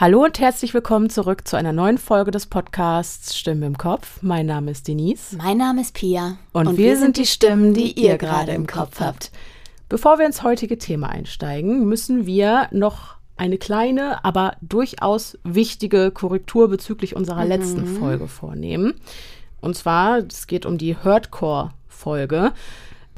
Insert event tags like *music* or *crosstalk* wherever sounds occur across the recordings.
Hallo und herzlich willkommen zurück zu einer neuen Folge des Podcasts Stimmen im Kopf. Mein Name ist Denise. Mein Name ist Pia. Und, und wir, wir sind die Stimmen, die ihr gerade im Kopf habt. Bevor wir ins heutige Thema einsteigen, müssen wir noch eine kleine, aber durchaus wichtige Korrektur bezüglich unserer mhm. letzten Folge vornehmen. Und zwar, es geht um die Hurtcore-Folge.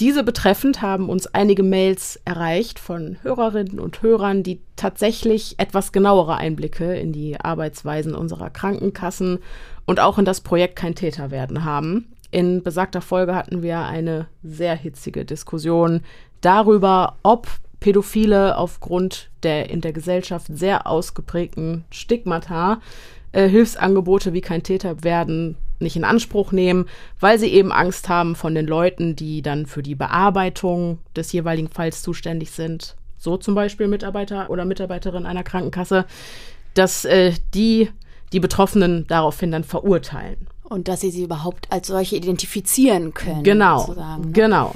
Diese betreffend haben uns einige Mails erreicht von Hörerinnen und Hörern, die tatsächlich etwas genauere Einblicke in die Arbeitsweisen unserer Krankenkassen und auch in das Projekt Kein Täter werden haben. In besagter Folge hatten wir eine sehr hitzige Diskussion darüber, ob Pädophile aufgrund der in der Gesellschaft sehr ausgeprägten Stigmata äh, Hilfsangebote wie kein Täter werden nicht in Anspruch nehmen, weil sie eben Angst haben von den Leuten, die dann für die Bearbeitung des jeweiligen Falls zuständig sind, so zum Beispiel Mitarbeiter oder Mitarbeiterin einer Krankenkasse, dass äh, die die Betroffenen daraufhin dann verurteilen. Und dass sie sie überhaupt als solche identifizieren können. Genau, ne? genau.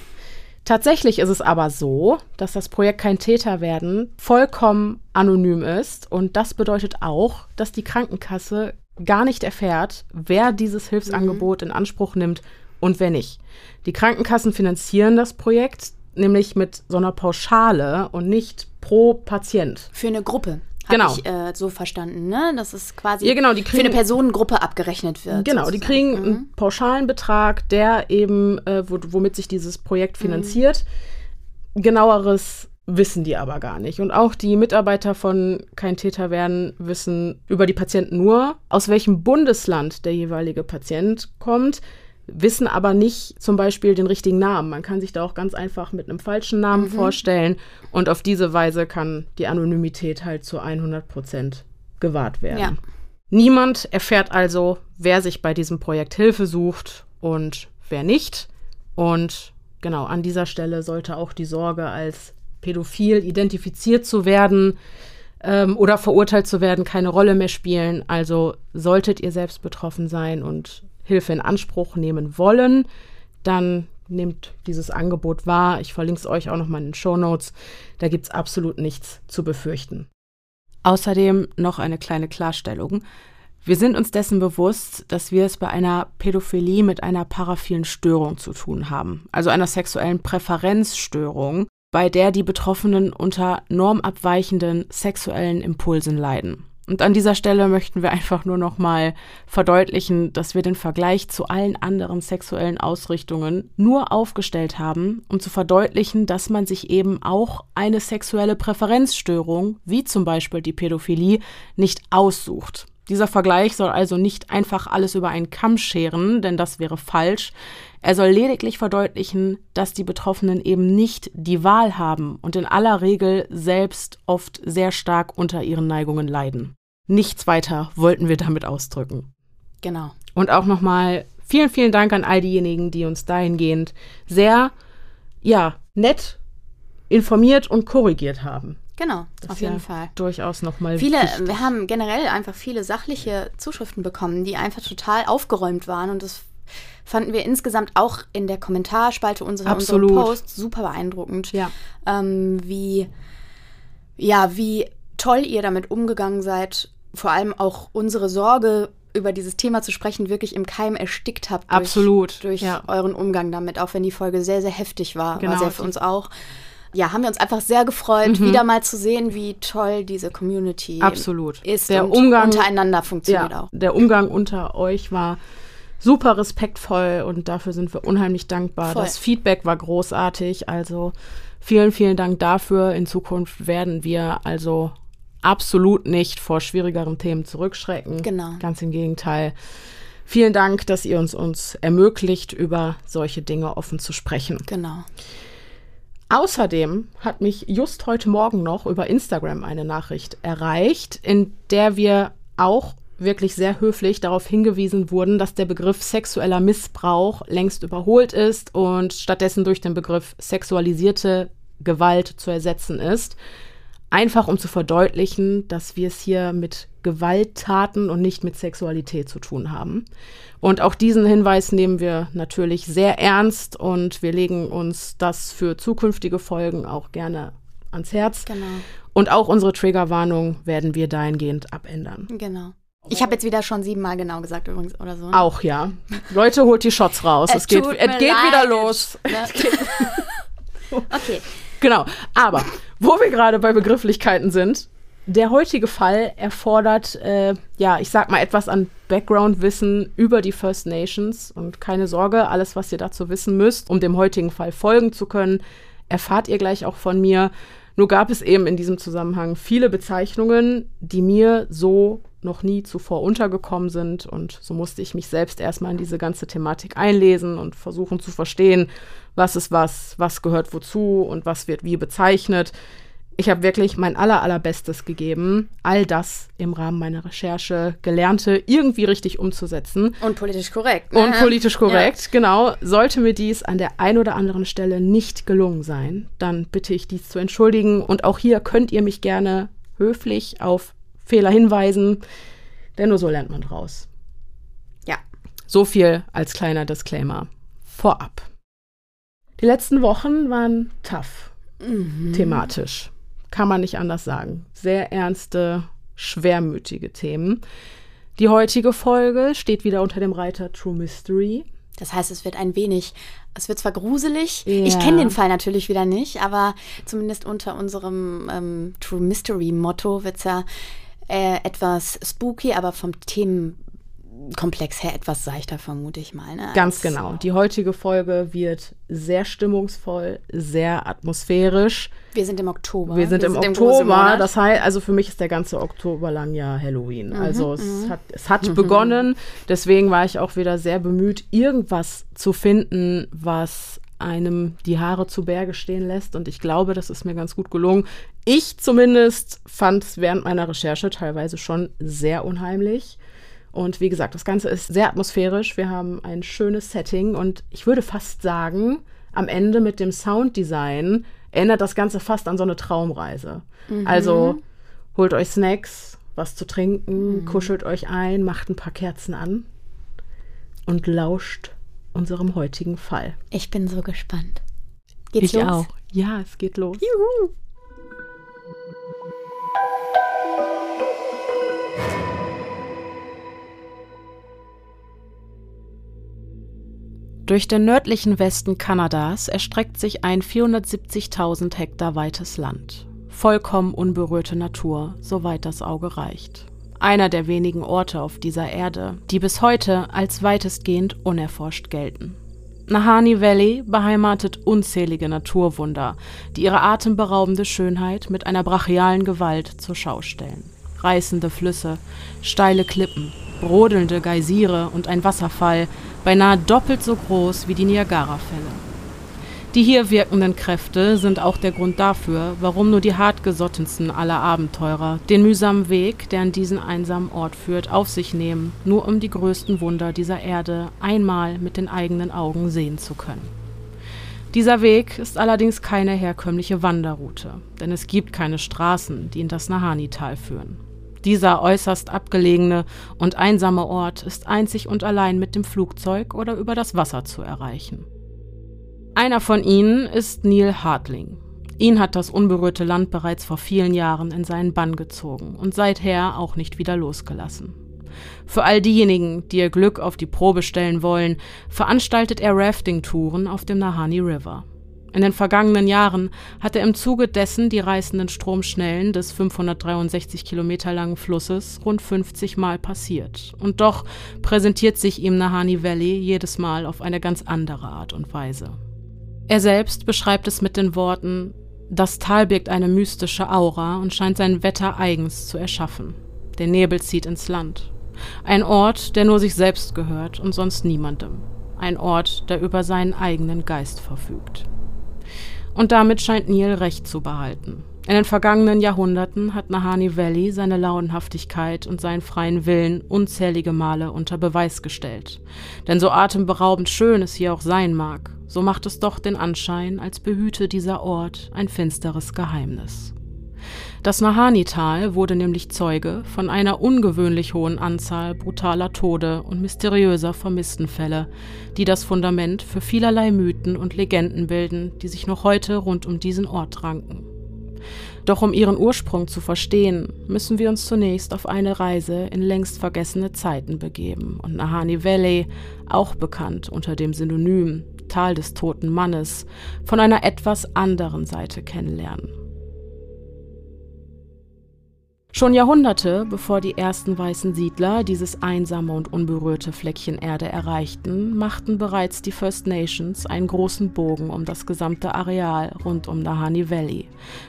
Tatsächlich ist es aber so, dass das Projekt Kein Täter werden vollkommen anonym ist. Und das bedeutet auch, dass die Krankenkasse gar nicht erfährt, wer dieses Hilfsangebot mhm. in Anspruch nimmt und wer nicht. Die Krankenkassen finanzieren das Projekt nämlich mit so einer Pauschale und nicht pro Patient. Für eine Gruppe. Genau. Ich, äh, so verstanden, ne? Dass es quasi ja, genau, die kriegen, für eine Personengruppe abgerechnet wird. Genau, sozusagen. die kriegen mhm. einen pauschalen Betrag, der eben, äh, womit sich dieses Projekt finanziert. Mhm. Genaueres wissen die aber gar nicht. Und auch die Mitarbeiter von Kein Täter werden wissen über die Patienten nur, aus welchem Bundesland der jeweilige Patient kommt, wissen aber nicht zum Beispiel den richtigen Namen. Man kann sich da auch ganz einfach mit einem falschen Namen mhm. vorstellen und auf diese Weise kann die Anonymität halt zu 100 Prozent gewahrt werden. Ja. Niemand erfährt also, wer sich bei diesem Projekt Hilfe sucht und wer nicht. Und genau an dieser Stelle sollte auch die Sorge als pädophil identifiziert zu werden ähm, oder verurteilt zu werden, keine Rolle mehr spielen. Also solltet ihr selbst betroffen sein und Hilfe in Anspruch nehmen wollen, dann nehmt dieses Angebot wahr. Ich verlinke es euch auch nochmal in den Show Notes. Da gibt es absolut nichts zu befürchten. Außerdem noch eine kleine Klarstellung. Wir sind uns dessen bewusst, dass wir es bei einer Pädophilie mit einer paraphilen Störung zu tun haben, also einer sexuellen Präferenzstörung, bei der die Betroffenen unter normabweichenden sexuellen Impulsen leiden. Und an dieser Stelle möchten wir einfach nur noch mal verdeutlichen, dass wir den Vergleich zu allen anderen sexuellen Ausrichtungen nur aufgestellt haben, um zu verdeutlichen, dass man sich eben auch eine sexuelle Präferenzstörung, wie zum Beispiel die Pädophilie, nicht aussucht. Dieser Vergleich soll also nicht einfach alles über einen Kamm scheren, denn das wäre falsch. Er soll lediglich verdeutlichen, dass die Betroffenen eben nicht die Wahl haben und in aller Regel selbst oft sehr stark unter ihren Neigungen leiden. Nichts weiter wollten wir damit ausdrücken. Genau. Und auch nochmal vielen, vielen Dank an all diejenigen, die uns dahingehend sehr, ja, nett informiert und korrigiert haben. Genau, das auf jeden ja Fall. Durchaus nochmal. Viele, wichtig. wir haben generell einfach viele sachliche Zuschriften bekommen, die einfach total aufgeräumt waren und das fanden wir insgesamt auch in der Kommentarspalte unserer, unserer Post super beeindruckend. Ja. Ähm, wie, ja, wie toll ihr damit umgegangen seid. Vor allem auch unsere Sorge, über dieses Thema zu sprechen, wirklich im Keim erstickt habt. Durch, Absolut. Durch ja. euren Umgang damit, auch wenn die Folge sehr, sehr heftig war. Genau. War sehr für uns auch ja, haben wir uns einfach sehr gefreut, mhm. wieder mal zu sehen, wie toll diese Community Absolut. ist der und Umgang, untereinander funktioniert ja, auch. Der Umgang unter euch war super respektvoll und dafür sind wir unheimlich dankbar. Voll. Das Feedback war großartig, also vielen, vielen Dank dafür. In Zukunft werden wir also absolut nicht vor schwierigeren Themen zurückschrecken. Genau. Ganz im Gegenteil. Vielen Dank, dass ihr uns, uns ermöglicht, über solche Dinge offen zu sprechen. Genau. Außerdem hat mich just heute Morgen noch über Instagram eine Nachricht erreicht, in der wir auch wirklich sehr höflich darauf hingewiesen wurden, dass der Begriff sexueller Missbrauch längst überholt ist und stattdessen durch den Begriff sexualisierte Gewalt zu ersetzen ist. Einfach um zu verdeutlichen, dass wir es hier mit Gewalttaten und nicht mit Sexualität zu tun haben. Und auch diesen Hinweis nehmen wir natürlich sehr ernst und wir legen uns das für zukünftige Folgen auch gerne ans Herz. Genau. Und auch unsere Triggerwarnung werden wir dahingehend abändern. Genau. Ich habe jetzt wieder schon siebenmal genau gesagt übrigens oder so. Auch ja. Leute, holt die Shots raus. es, es geht, es geht wieder los. Ne? okay. Genau. Aber wo wir gerade bei Begrifflichkeiten sind, der heutige Fall erfordert, äh, ja, ich sag mal etwas an Background-Wissen über die First Nations. Und keine Sorge, alles, was ihr dazu wissen müsst, um dem heutigen Fall folgen zu können, erfahrt ihr gleich auch von mir. Nur gab es eben in diesem Zusammenhang viele Bezeichnungen, die mir so noch nie zuvor untergekommen sind. Und so musste ich mich selbst erstmal in diese ganze Thematik einlesen und versuchen zu verstehen, was ist was, was gehört wozu und was wird wie bezeichnet ich habe wirklich mein aller, allerbestes gegeben, all das im Rahmen meiner Recherche Gelernte irgendwie richtig umzusetzen. Und politisch korrekt. Ne? Und politisch korrekt, ja. genau. Sollte mir dies an der einen oder anderen Stelle nicht gelungen sein, dann bitte ich dies zu entschuldigen. Und auch hier könnt ihr mich gerne höflich auf Fehler hinweisen, denn nur so lernt man draus. Ja. So viel als kleiner Disclaimer vorab. Die letzten Wochen waren tough. Mhm. Thematisch kann man nicht anders sagen. Sehr ernste, schwermütige Themen. Die heutige Folge steht wieder unter dem Reiter True Mystery. Das heißt, es wird ein wenig, es wird zwar gruselig, ja. ich kenne den Fall natürlich wieder nicht, aber zumindest unter unserem ähm, True Mystery Motto wird es ja äh, etwas spooky, aber vom Themen Komplex her etwas seichter, vermute ich mal. Ne? Ganz genau. Die heutige Folge wird sehr stimmungsvoll, sehr atmosphärisch. Wir sind im Oktober. Wir sind Wir im sind Oktober. Im das heißt, also für mich ist der ganze Oktober lang ja Halloween. Mhm, also es mhm. hat, es hat mhm. begonnen. Deswegen war ich auch wieder sehr bemüht, irgendwas zu finden, was einem die Haare zu Berge stehen lässt. Und ich glaube, das ist mir ganz gut gelungen. Ich zumindest fand es während meiner Recherche teilweise schon sehr unheimlich. Und wie gesagt, das Ganze ist sehr atmosphärisch. Wir haben ein schönes Setting und ich würde fast sagen, am Ende mit dem Sounddesign erinnert das Ganze fast an so eine Traumreise. Mhm. Also holt euch Snacks, was zu trinken, mhm. kuschelt euch ein, macht ein paar Kerzen an und lauscht unserem heutigen Fall. Ich bin so gespannt. Geht's ich los? auch. Ja, es geht los. Juhu. Durch den nördlichen Westen Kanadas erstreckt sich ein 470.000 Hektar weites Land. Vollkommen unberührte Natur, soweit das Auge reicht. Einer der wenigen Orte auf dieser Erde, die bis heute als weitestgehend unerforscht gelten. Nahani Valley beheimatet unzählige Naturwunder, die ihre atemberaubende Schönheit mit einer brachialen Gewalt zur Schau stellen. Reißende Flüsse, steile Klippen, brodelnde Geysire und ein Wasserfall, beinahe doppelt so groß wie die Niagarafälle. Die hier wirkenden Kräfte sind auch der Grund dafür, warum nur die hartgesottensten aller Abenteurer den mühsamen Weg, der an diesen einsamen Ort führt, auf sich nehmen, nur um die größten Wunder dieser Erde einmal mit den eigenen Augen sehen zu können. Dieser Weg ist allerdings keine herkömmliche Wanderroute, denn es gibt keine Straßen, die in das Nahani-Tal führen. Dieser äußerst abgelegene und einsame Ort ist einzig und allein mit dem Flugzeug oder über das Wasser zu erreichen. Einer von ihnen ist Neil Hartling. Ihn hat das unberührte Land bereits vor vielen Jahren in seinen Bann gezogen und seither auch nicht wieder losgelassen. Für all diejenigen, die ihr Glück auf die Probe stellen wollen, veranstaltet er Rafting-Touren auf dem Nahani River. In den vergangenen Jahren hat er im Zuge dessen die reißenden Stromschnellen des 563 Kilometer langen Flusses rund 50 Mal passiert. Und doch präsentiert sich ihm Nahani Valley jedes Mal auf eine ganz andere Art und Weise. Er selbst beschreibt es mit den Worten, das Tal birgt eine mystische Aura und scheint sein Wetter eigens zu erschaffen. Der Nebel zieht ins Land. Ein Ort, der nur sich selbst gehört und sonst niemandem. Ein Ort, der über seinen eigenen Geist verfügt. Und damit scheint Neil recht zu behalten. In den vergangenen Jahrhunderten hat Nahani Valley seine Launenhaftigkeit und seinen freien Willen unzählige Male unter Beweis gestellt. Denn so atemberaubend schön es hier auch sein mag, so macht es doch den Anschein, als behüte dieser Ort ein finsteres Geheimnis. Das Nahani-Tal wurde nämlich Zeuge von einer ungewöhnlich hohen Anzahl brutaler Tode und mysteriöser Vermisstenfälle, die das Fundament für vielerlei Mythen und Legenden bilden, die sich noch heute rund um diesen Ort ranken. Doch um ihren Ursprung zu verstehen, müssen wir uns zunächst auf eine Reise in längst vergessene Zeiten begeben und Nahani Valley, auch bekannt unter dem Synonym Tal des toten Mannes, von einer etwas anderen Seite kennenlernen. Schon Jahrhunderte bevor die ersten weißen Siedler dieses einsame und unberührte Fleckchen Erde erreichten, machten bereits die First Nations einen großen Bogen um das gesamte Areal rund um Nahani Valley,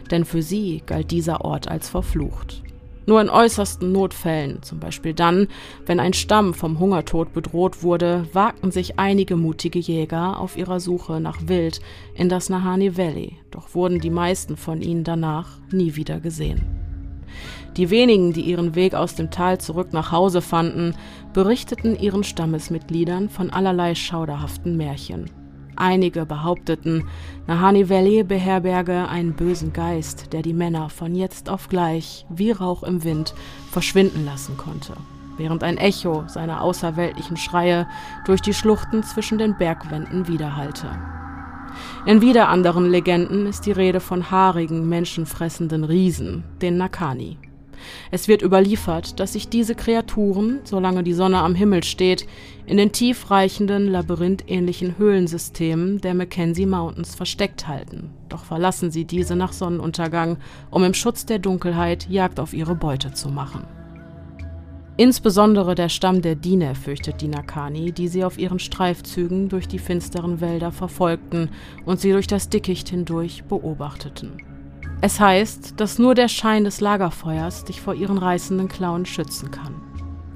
denn für sie galt dieser Ort als verflucht. Nur in äußersten Notfällen, zum Beispiel dann, wenn ein Stamm vom Hungertod bedroht wurde, wagten sich einige mutige Jäger auf ihrer Suche nach Wild in das Nahani Valley, doch wurden die meisten von ihnen danach nie wieder gesehen. Die wenigen, die ihren Weg aus dem Tal zurück nach Hause fanden, berichteten ihren Stammesmitgliedern von allerlei schauderhaften Märchen. Einige behaupteten, Nahani Valley beherberge einen bösen Geist, der die Männer von jetzt auf gleich, wie Rauch im Wind, verschwinden lassen konnte, während ein Echo seiner außerweltlichen Schreie durch die Schluchten zwischen den Bergwänden widerhallte. In wieder anderen Legenden ist die Rede von haarigen, menschenfressenden Riesen, den Nakani. Es wird überliefert, dass sich diese Kreaturen, solange die Sonne am Himmel steht, in den tiefreichenden, labyrinthähnlichen Höhlensystemen der Mackenzie Mountains versteckt halten. Doch verlassen sie diese nach Sonnenuntergang, um im Schutz der Dunkelheit Jagd auf ihre Beute zu machen. Insbesondere der Stamm der Dine fürchtet die Nakani, die sie auf ihren Streifzügen durch die finsteren Wälder verfolgten und sie durch das Dickicht hindurch beobachteten. Es heißt, dass nur der Schein des Lagerfeuers dich vor ihren reißenden Klauen schützen kann.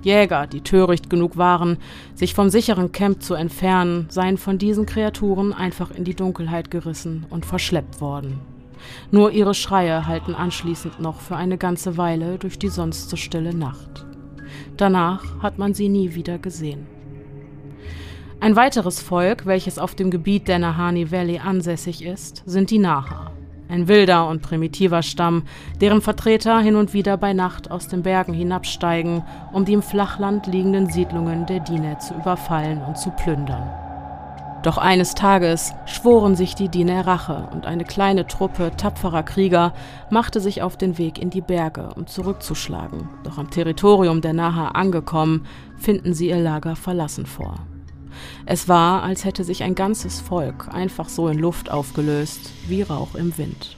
Jäger, die töricht genug waren, sich vom sicheren Camp zu entfernen, seien von diesen Kreaturen einfach in die Dunkelheit gerissen und verschleppt worden. Nur ihre Schreie halten anschließend noch für eine ganze Weile durch die sonst so stille Nacht. Danach hat man sie nie wieder gesehen. Ein weiteres Volk, welches auf dem Gebiet der Nahani Valley ansässig ist, sind die Naha ein wilder und primitiver Stamm, deren Vertreter hin und wieder bei Nacht aus den Bergen hinabsteigen, um die im Flachland liegenden Siedlungen der Dine zu überfallen und zu plündern. Doch eines Tages schworen sich die Dine Rache und eine kleine Truppe tapferer Krieger machte sich auf den Weg in die Berge, um zurückzuschlagen. Doch am Territorium der Naha angekommen, finden sie ihr Lager verlassen vor. Es war, als hätte sich ein ganzes Volk einfach so in Luft aufgelöst, wie Rauch im Wind.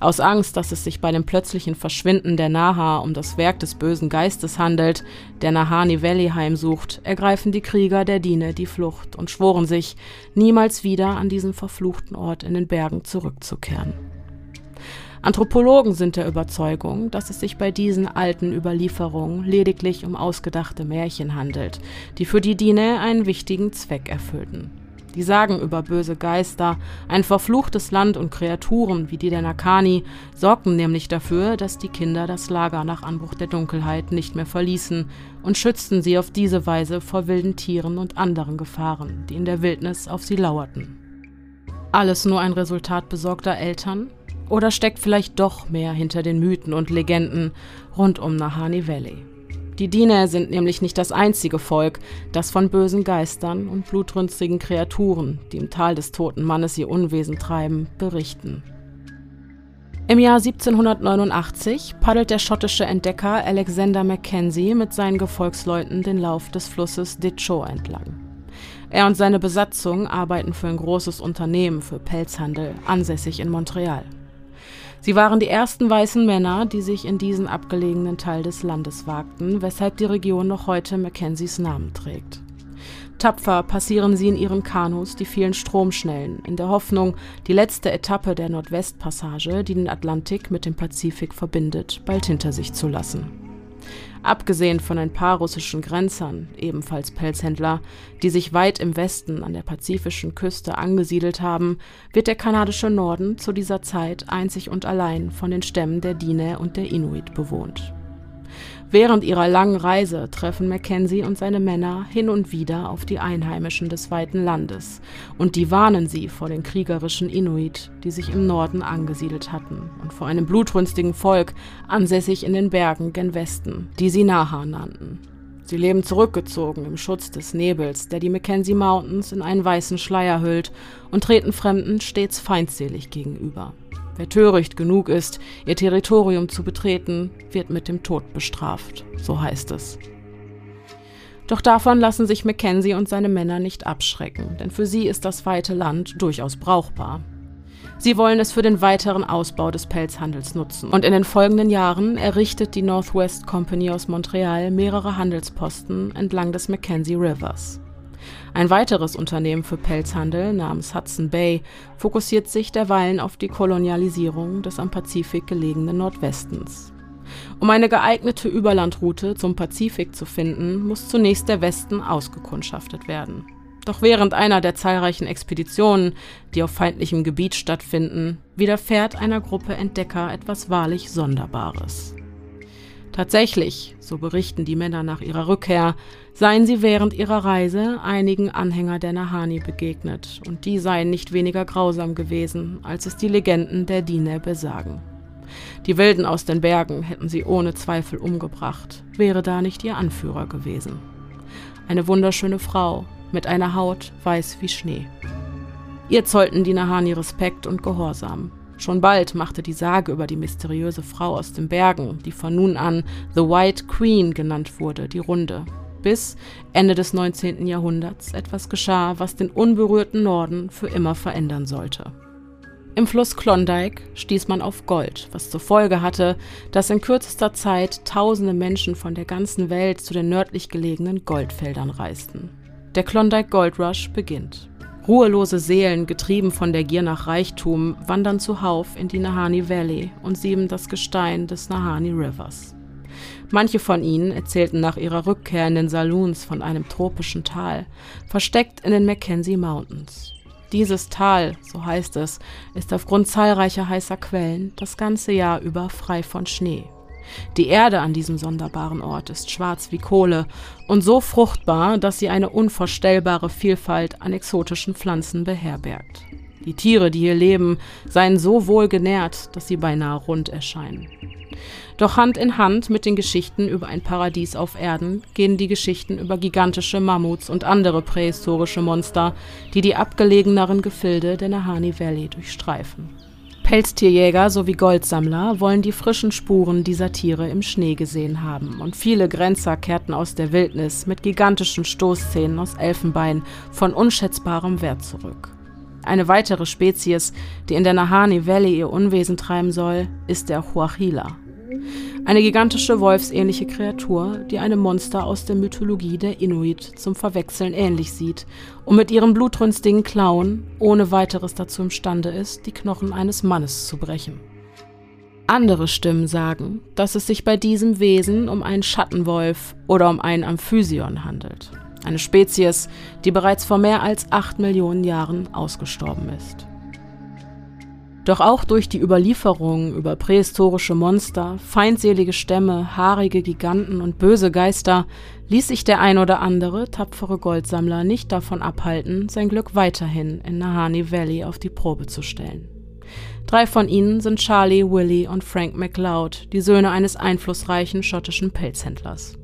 Aus Angst, dass es sich bei dem plötzlichen Verschwinden der Naha um das Werk des bösen Geistes handelt, der Nahani Valley heimsucht, ergreifen die Krieger der Dine die Flucht und schworen sich, niemals wieder an diesen verfluchten Ort in den Bergen zurückzukehren. Anthropologen sind der Überzeugung, dass es sich bei diesen alten Überlieferungen lediglich um ausgedachte Märchen handelt, die für die Dine einen wichtigen Zweck erfüllten. Die Sagen über böse Geister, ein verfluchtes Land und Kreaturen wie die der Nakani sorgten nämlich dafür, dass die Kinder das Lager nach Anbruch der Dunkelheit nicht mehr verließen und schützten sie auf diese Weise vor wilden Tieren und anderen Gefahren, die in der Wildnis auf sie lauerten. Alles nur ein Resultat besorgter Eltern? Oder steckt vielleicht doch mehr hinter den Mythen und Legenden rund um Nahani Valley? Die Diener sind nämlich nicht das einzige Volk, das von bösen Geistern und blutrünstigen Kreaturen, die im Tal des toten Mannes ihr Unwesen treiben, berichten. Im Jahr 1789 paddelt der schottische Entdecker Alexander Mackenzie mit seinen Gefolgsleuten den Lauf des Flusses Ditcho entlang. Er und seine Besatzung arbeiten für ein großes Unternehmen für Pelzhandel, ansässig in Montreal. Sie waren die ersten weißen Männer, die sich in diesen abgelegenen Teil des Landes wagten, weshalb die Region noch heute Mackenzies Namen trägt. Tapfer passieren sie in ihren Kanus die vielen Stromschnellen, in der Hoffnung, die letzte Etappe der Nordwestpassage, die den Atlantik mit dem Pazifik verbindet, bald hinter sich zu lassen. Abgesehen von ein paar russischen Grenzern, ebenfalls Pelzhändler, die sich weit im Westen an der pazifischen Küste angesiedelt haben, wird der kanadische Norden zu dieser Zeit einzig und allein von den Stämmen der Dine und der Inuit bewohnt Während ihrer langen Reise treffen Mackenzie und seine Männer hin und wieder auf die Einheimischen des weiten Landes und die warnen sie vor den kriegerischen Inuit, die sich im Norden angesiedelt hatten, und vor einem blutrünstigen Volk, ansässig in den Bergen gen Westen, die sie Naha nannten. Sie leben zurückgezogen im Schutz des Nebels, der die Mackenzie Mountains in einen weißen Schleier hüllt, und treten Fremden stets feindselig gegenüber. Wer töricht genug ist, ihr Territorium zu betreten, wird mit dem Tod bestraft, so heißt es. Doch davon lassen sich Mackenzie und seine Männer nicht abschrecken, denn für sie ist das weite Land durchaus brauchbar. Sie wollen es für den weiteren Ausbau des Pelzhandels nutzen. Und in den folgenden Jahren errichtet die Northwest Company aus Montreal mehrere Handelsposten entlang des Mackenzie Rivers. Ein weiteres Unternehmen für Pelzhandel namens Hudson Bay fokussiert sich derweilen auf die Kolonialisierung des am Pazifik gelegenen Nordwestens. Um eine geeignete Überlandroute zum Pazifik zu finden, muss zunächst der Westen ausgekundschaftet werden. Doch während einer der zahlreichen Expeditionen, die auf feindlichem Gebiet stattfinden, widerfährt einer Gruppe Entdecker etwas wahrlich Sonderbares. Tatsächlich, so berichten die Männer nach ihrer Rückkehr, seien sie während ihrer Reise einigen Anhänger der Nahani begegnet, und die seien nicht weniger grausam gewesen, als es die Legenden der Dine besagen. Die Wilden aus den Bergen hätten sie ohne Zweifel umgebracht, wäre da nicht ihr Anführer gewesen. Eine wunderschöne Frau, mit einer Haut weiß wie Schnee. Ihr zollten die Nahani Respekt und Gehorsam. Schon bald machte die Sage über die mysteriöse Frau aus den Bergen, die von nun an The White Queen genannt wurde, die Runde. Bis Ende des 19. Jahrhunderts etwas geschah, was den unberührten Norden für immer verändern sollte. Im Fluss Klondike stieß man auf Gold, was zur Folge hatte, dass in kürzester Zeit tausende Menschen von der ganzen Welt zu den nördlich gelegenen Goldfeldern reisten. Der Klondike Gold Rush beginnt. Ruhelose Seelen, getrieben von der Gier nach Reichtum, wandern zuhauf in die Nahani Valley und sieben das Gestein des Nahani Rivers. Manche von ihnen erzählten nach ihrer Rückkehr in den Saloons von einem tropischen Tal, versteckt in den Mackenzie Mountains. Dieses Tal, so heißt es, ist aufgrund zahlreicher heißer Quellen das ganze Jahr über frei von Schnee. Die Erde an diesem sonderbaren Ort ist schwarz wie Kohle und so fruchtbar, dass sie eine unvorstellbare Vielfalt an exotischen Pflanzen beherbergt. Die Tiere, die hier leben, seien so wohl genährt, dass sie beinahe rund erscheinen. Doch Hand in Hand mit den Geschichten über ein Paradies auf Erden gehen die Geschichten über gigantische Mammuts und andere prähistorische Monster, die die abgelegeneren Gefilde der Nahani Valley durchstreifen. Pelztierjäger sowie Goldsammler wollen die frischen Spuren dieser Tiere im Schnee gesehen haben und viele Grenzer kehrten aus der Wildnis mit gigantischen Stoßzähnen aus Elfenbein von unschätzbarem Wert zurück. Eine weitere Spezies, die in der Nahani Valley ihr Unwesen treiben soll, ist der Huachila, eine gigantische wolfsähnliche Kreatur, die einem Monster aus der Mythologie der Inuit zum Verwechseln ähnlich sieht und mit ihren blutrünstigen Klauen ohne weiteres dazu imstande ist, die Knochen eines Mannes zu brechen. Andere Stimmen sagen, dass es sich bei diesem Wesen um einen Schattenwolf oder um einen Amphysion handelt. Eine Spezies, die bereits vor mehr als acht Millionen Jahren ausgestorben ist. Doch auch durch die Überlieferungen über prähistorische Monster, feindselige Stämme, haarige Giganten und böse Geister ließ sich der ein oder andere tapfere Goldsammler nicht davon abhalten, sein Glück weiterhin in Nahani Valley auf die Probe zu stellen. Drei von ihnen sind Charlie, Willie und Frank MacLeod, die Söhne eines einflussreichen schottischen Pelzhändlers.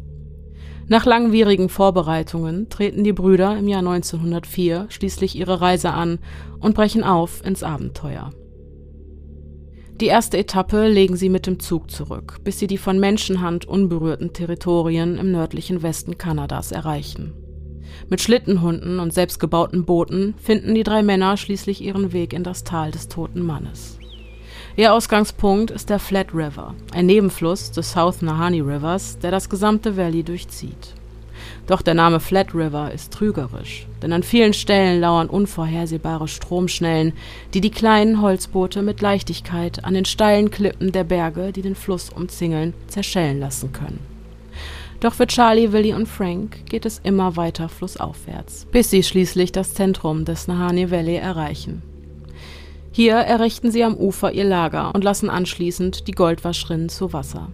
Nach langwierigen Vorbereitungen treten die Brüder im Jahr 1904 schließlich ihre Reise an und brechen auf ins Abenteuer. Die erste Etappe legen sie mit dem Zug zurück, bis sie die von Menschenhand unberührten Territorien im nördlichen Westen Kanadas erreichen. Mit Schlittenhunden und selbstgebauten Booten finden die drei Männer schließlich ihren Weg in das Tal des toten Mannes. Ihr Ausgangspunkt ist der Flat River, ein Nebenfluss des South Nahani Rivers, der das gesamte Valley durchzieht. Doch der Name Flat River ist trügerisch, denn an vielen Stellen lauern unvorhersehbare Stromschnellen, die die kleinen Holzboote mit Leichtigkeit an den steilen Klippen der Berge, die den Fluss umzingeln, zerschellen lassen können. Doch für Charlie, Willie und Frank geht es immer weiter flussaufwärts, bis sie schließlich das Zentrum des Nahani Valley erreichen. Hier errichten sie am Ufer ihr Lager und lassen anschließend die Goldwaschrinnen zu Wasser.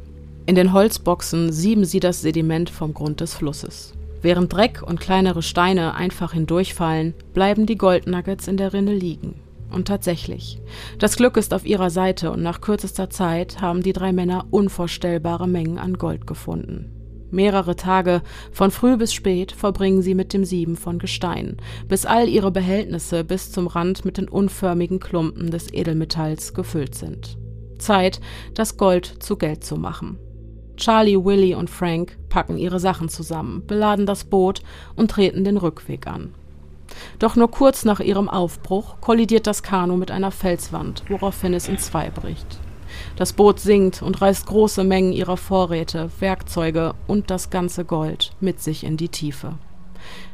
In den Holzboxen sieben sie das Sediment vom Grund des Flusses. Während Dreck und kleinere Steine einfach hindurchfallen, bleiben die Goldnuggets in der Rinne liegen. Und tatsächlich, das Glück ist auf ihrer Seite und nach kürzester Zeit haben die drei Männer unvorstellbare Mengen an Gold gefunden. Mehrere Tage, von früh bis spät, verbringen sie mit dem Sieben von Gestein, bis all ihre Behältnisse bis zum Rand mit den unförmigen Klumpen des Edelmetalls gefüllt sind. Zeit, das Gold zu Geld zu machen. Charlie, Willie und Frank packen ihre Sachen zusammen, beladen das Boot und treten den Rückweg an. Doch nur kurz nach ihrem Aufbruch kollidiert das Kanu mit einer Felswand, woraufhin es in zwei bricht. Das Boot sinkt und reißt große Mengen ihrer Vorräte, Werkzeuge und das ganze Gold mit sich in die Tiefe.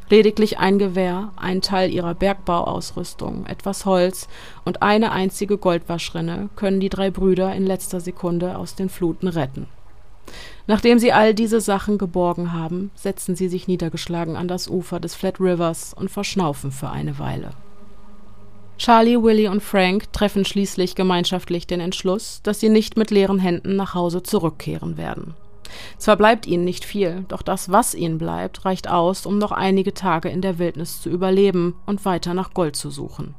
Lediglich ein Gewehr, ein Teil ihrer Bergbauausrüstung, etwas Holz und eine einzige Goldwaschrinne können die drei Brüder in letzter Sekunde aus den Fluten retten. Nachdem sie all diese Sachen geborgen haben, setzen sie sich niedergeschlagen an das Ufer des Flat Rivers und verschnaufen für eine Weile. Charlie, Willie und Frank treffen schließlich gemeinschaftlich den Entschluss, dass sie nicht mit leeren Händen nach Hause zurückkehren werden. Zwar bleibt ihnen nicht viel, doch das, was ihnen bleibt, reicht aus, um noch einige Tage in der Wildnis zu überleben und weiter nach Gold zu suchen.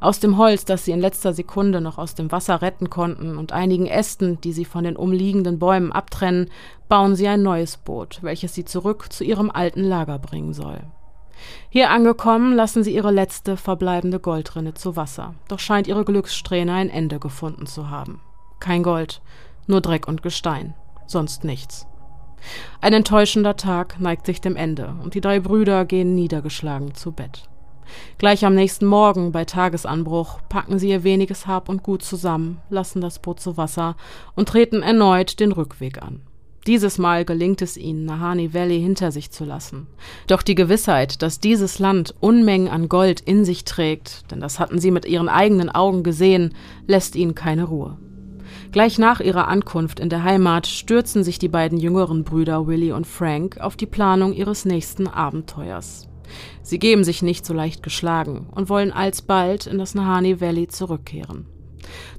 Aus dem Holz, das sie in letzter Sekunde noch aus dem Wasser retten konnten, und einigen Ästen, die sie von den umliegenden Bäumen abtrennen, bauen sie ein neues Boot, welches sie zurück zu ihrem alten Lager bringen soll. Hier angekommen, lassen sie ihre letzte verbleibende Goldrinne zu Wasser, doch scheint ihre Glückssträhne ein Ende gefunden zu haben. Kein Gold, nur Dreck und Gestein, sonst nichts. Ein enttäuschender Tag neigt sich dem Ende, und die drei Brüder gehen niedergeschlagen zu Bett. Gleich am nächsten Morgen bei Tagesanbruch packen sie ihr weniges Hab und Gut zusammen, lassen das Boot zu Wasser und treten erneut den Rückweg an. Dieses Mal gelingt es ihnen, Nahani Valley hinter sich zu lassen. Doch die Gewissheit, dass dieses Land Unmengen an Gold in sich trägt, denn das hatten sie mit ihren eigenen Augen gesehen, lässt ihnen keine Ruhe. Gleich nach ihrer Ankunft in der Heimat stürzen sich die beiden jüngeren Brüder Willie und Frank auf die Planung ihres nächsten Abenteuers. Sie geben sich nicht so leicht geschlagen und wollen alsbald in das Nahani Valley zurückkehren.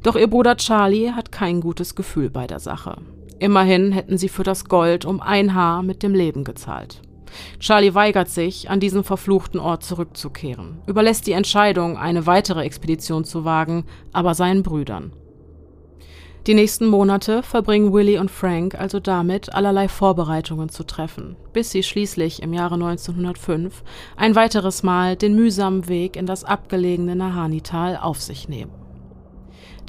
Doch ihr Bruder Charlie hat kein gutes Gefühl bei der Sache. Immerhin hätten sie für das Gold um ein Haar mit dem Leben gezahlt. Charlie weigert sich, an diesen verfluchten Ort zurückzukehren, überlässt die Entscheidung, eine weitere Expedition zu wagen, aber seinen Brüdern. Die nächsten Monate verbringen Willie und Frank also damit, allerlei Vorbereitungen zu treffen, bis sie schließlich im Jahre 1905 ein weiteres Mal den mühsamen Weg in das abgelegene Nahani-Tal auf sich nehmen.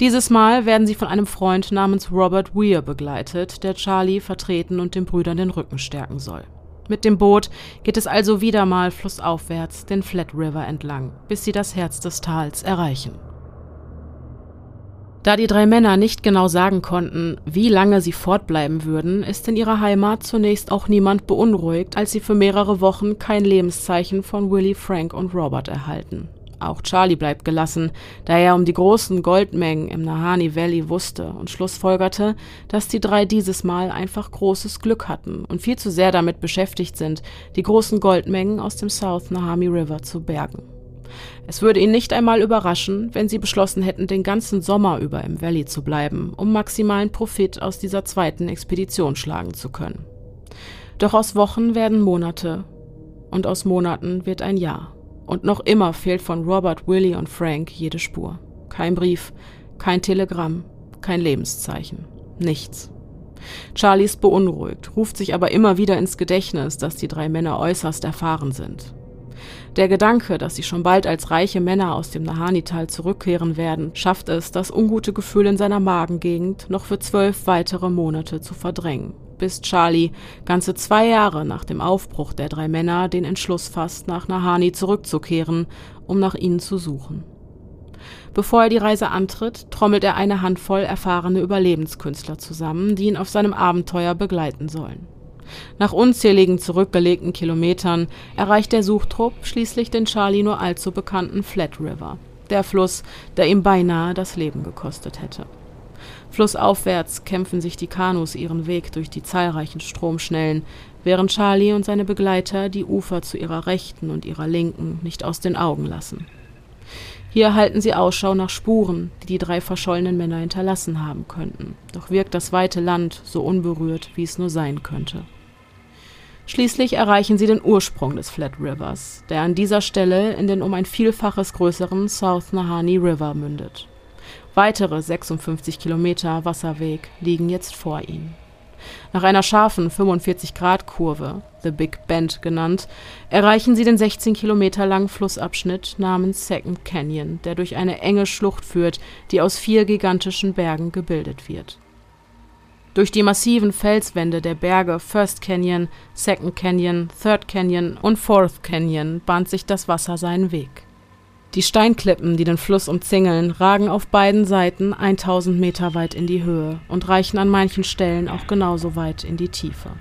Dieses Mal werden sie von einem Freund namens Robert Weir begleitet, der Charlie vertreten und den Brüdern den Rücken stärken soll. Mit dem Boot geht es also wieder mal flussaufwärts den Flat River entlang, bis sie das Herz des Tals erreichen. Da die drei Männer nicht genau sagen konnten, wie lange sie fortbleiben würden, ist in ihrer Heimat zunächst auch niemand beunruhigt, als sie für mehrere Wochen kein Lebenszeichen von Willie, Frank und Robert erhalten. Auch Charlie bleibt gelassen, da er um die großen Goldmengen im Nahani Valley wusste und schlussfolgerte, dass die drei dieses Mal einfach großes Glück hatten und viel zu sehr damit beschäftigt sind, die großen Goldmengen aus dem South Nahami River zu bergen. Es würde ihn nicht einmal überraschen, wenn sie beschlossen hätten, den ganzen Sommer über im Valley zu bleiben, um maximalen Profit aus dieser zweiten Expedition schlagen zu können. Doch aus Wochen werden Monate und aus Monaten wird ein Jahr. Und noch immer fehlt von Robert, Willie und Frank jede Spur. Kein Brief, kein Telegramm, kein Lebenszeichen. Nichts. Charlie ist beunruhigt, ruft sich aber immer wieder ins Gedächtnis, dass die drei Männer äußerst erfahren sind. Der Gedanke, dass sie schon bald als reiche Männer aus dem Nahani-Tal zurückkehren werden, schafft es, das ungute Gefühl in seiner Magengegend noch für zwölf weitere Monate zu verdrängen bis Charlie ganze zwei Jahre nach dem Aufbruch der drei Männer den Entschluss fasst, nach Nahani zurückzukehren, um nach ihnen zu suchen. Bevor er die Reise antritt, trommelt er eine Handvoll erfahrene Überlebenskünstler zusammen, die ihn auf seinem Abenteuer begleiten sollen. Nach unzähligen zurückgelegten Kilometern erreicht der Suchtrupp schließlich den Charlie nur allzu bekannten Flat River, der Fluss, der ihm beinahe das Leben gekostet hätte. Flussaufwärts kämpfen sich die Kanus ihren Weg durch die zahlreichen Stromschnellen, während Charlie und seine Begleiter die Ufer zu ihrer rechten und ihrer linken nicht aus den Augen lassen. Hier halten sie Ausschau nach Spuren, die die drei verschollenen Männer hinterlassen haben könnten, doch wirkt das weite Land so unberührt, wie es nur sein könnte. Schließlich erreichen sie den Ursprung des Flat Rivers, der an dieser Stelle in den um ein Vielfaches größeren South Nahani River mündet. Weitere 56 Kilometer Wasserweg liegen jetzt vor ihnen. Nach einer scharfen 45-Grad-Kurve, The Big Bend genannt, erreichen sie den 16 Kilometer langen Flussabschnitt namens Second Canyon, der durch eine enge Schlucht führt, die aus vier gigantischen Bergen gebildet wird. Durch die massiven Felswände der Berge First Canyon, Second Canyon, Third Canyon und Fourth Canyon bahnt sich das Wasser seinen Weg. Die Steinklippen, die den Fluss umzingeln, ragen auf beiden Seiten 1000 Meter weit in die Höhe und reichen an manchen Stellen auch genauso weit in die Tiefe.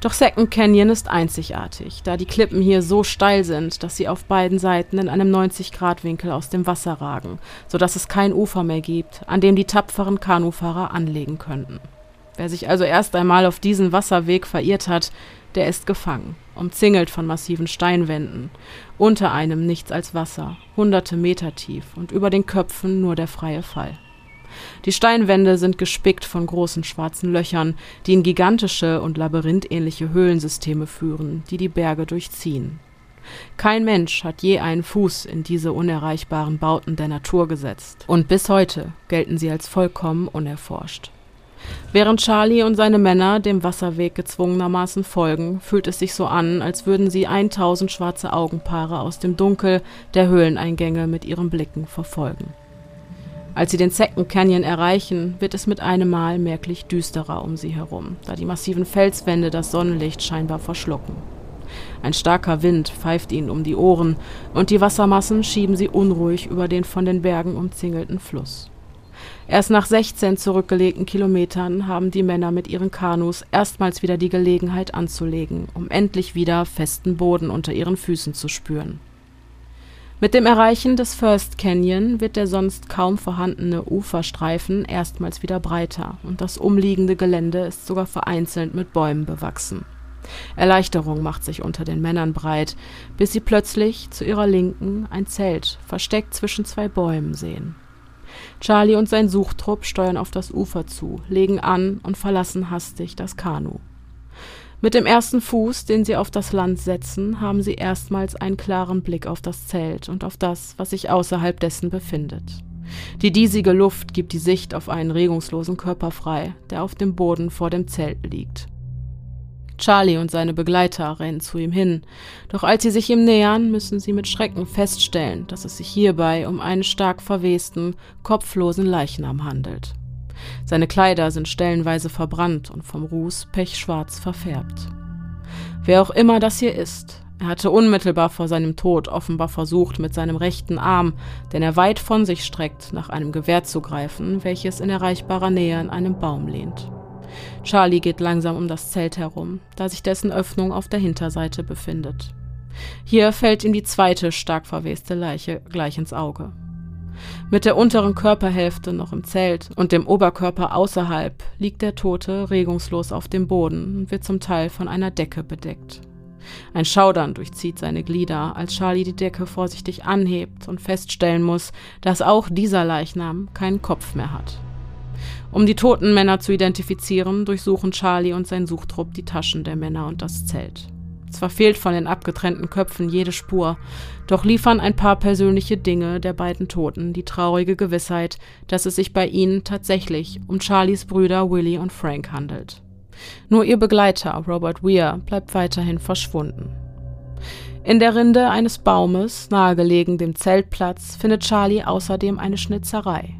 Doch Second Canyon ist einzigartig, da die Klippen hier so steil sind, dass sie auf beiden Seiten in einem 90-Grad-Winkel aus dem Wasser ragen, sodass es kein Ufer mehr gibt, an dem die tapferen Kanufahrer anlegen könnten. Wer sich also erst einmal auf diesen Wasserweg verirrt hat, der ist gefangen, umzingelt von massiven Steinwänden, unter einem nichts als Wasser, hunderte Meter tief und über den Köpfen nur der freie Fall. Die Steinwände sind gespickt von großen schwarzen Löchern, die in gigantische und labyrinthähnliche Höhlensysteme führen, die die Berge durchziehen. Kein Mensch hat je einen Fuß in diese unerreichbaren Bauten der Natur gesetzt, und bis heute gelten sie als vollkommen unerforscht. Während Charlie und seine Männer dem Wasserweg gezwungenermaßen folgen, fühlt es sich so an, als würden sie 1000 schwarze Augenpaare aus dem Dunkel der Höhleneingänge mit ihren Blicken verfolgen. Als sie den Second Canyon erreichen, wird es mit einem Mal merklich düsterer um sie herum, da die massiven Felswände das Sonnenlicht scheinbar verschlucken. Ein starker Wind pfeift ihnen um die Ohren, und die Wassermassen schieben sie unruhig über den von den Bergen umzingelten Fluss. Erst nach 16 zurückgelegten Kilometern haben die Männer mit ihren Kanus erstmals wieder die Gelegenheit anzulegen, um endlich wieder festen Boden unter ihren Füßen zu spüren. Mit dem Erreichen des First Canyon wird der sonst kaum vorhandene Uferstreifen erstmals wieder breiter und das umliegende Gelände ist sogar vereinzelt mit Bäumen bewachsen. Erleichterung macht sich unter den Männern breit, bis sie plötzlich zu ihrer Linken ein Zelt versteckt zwischen zwei Bäumen sehen. Charlie und sein Suchtrupp steuern auf das Ufer zu, legen an und verlassen hastig das Kanu. Mit dem ersten Fuß, den sie auf das Land setzen, haben sie erstmals einen klaren Blick auf das Zelt und auf das, was sich außerhalb dessen befindet. Die diesige Luft gibt die Sicht auf einen regungslosen Körper frei, der auf dem Boden vor dem Zelt liegt. Charlie und seine Begleiter rennen zu ihm hin, doch als sie sich ihm nähern, müssen sie mit Schrecken feststellen, dass es sich hierbei um einen stark verwesten, kopflosen Leichnam handelt. Seine Kleider sind stellenweise verbrannt und vom Ruß pechschwarz verfärbt. Wer auch immer das hier ist, er hatte unmittelbar vor seinem Tod offenbar versucht, mit seinem rechten Arm, den er weit von sich streckt, nach einem Gewehr zu greifen, welches in erreichbarer Nähe an einem Baum lehnt. Charlie geht langsam um das Zelt herum, da sich dessen Öffnung auf der Hinterseite befindet. Hier fällt ihm die zweite stark verweste Leiche gleich ins Auge. Mit der unteren Körperhälfte noch im Zelt und dem Oberkörper außerhalb liegt der Tote regungslos auf dem Boden und wird zum Teil von einer Decke bedeckt. Ein Schaudern durchzieht seine Glieder, als Charlie die Decke vorsichtig anhebt und feststellen muss, dass auch dieser Leichnam keinen Kopf mehr hat. Um die toten Männer zu identifizieren, durchsuchen Charlie und sein Suchtrupp die Taschen der Männer und das Zelt. Zwar fehlt von den abgetrennten Köpfen jede Spur, doch liefern ein paar persönliche Dinge der beiden Toten die traurige Gewissheit, dass es sich bei ihnen tatsächlich um Charlies Brüder Willie und Frank handelt. Nur ihr Begleiter, Robert Weir, bleibt weiterhin verschwunden. In der Rinde eines Baumes, nahegelegen dem Zeltplatz, findet Charlie außerdem eine Schnitzerei.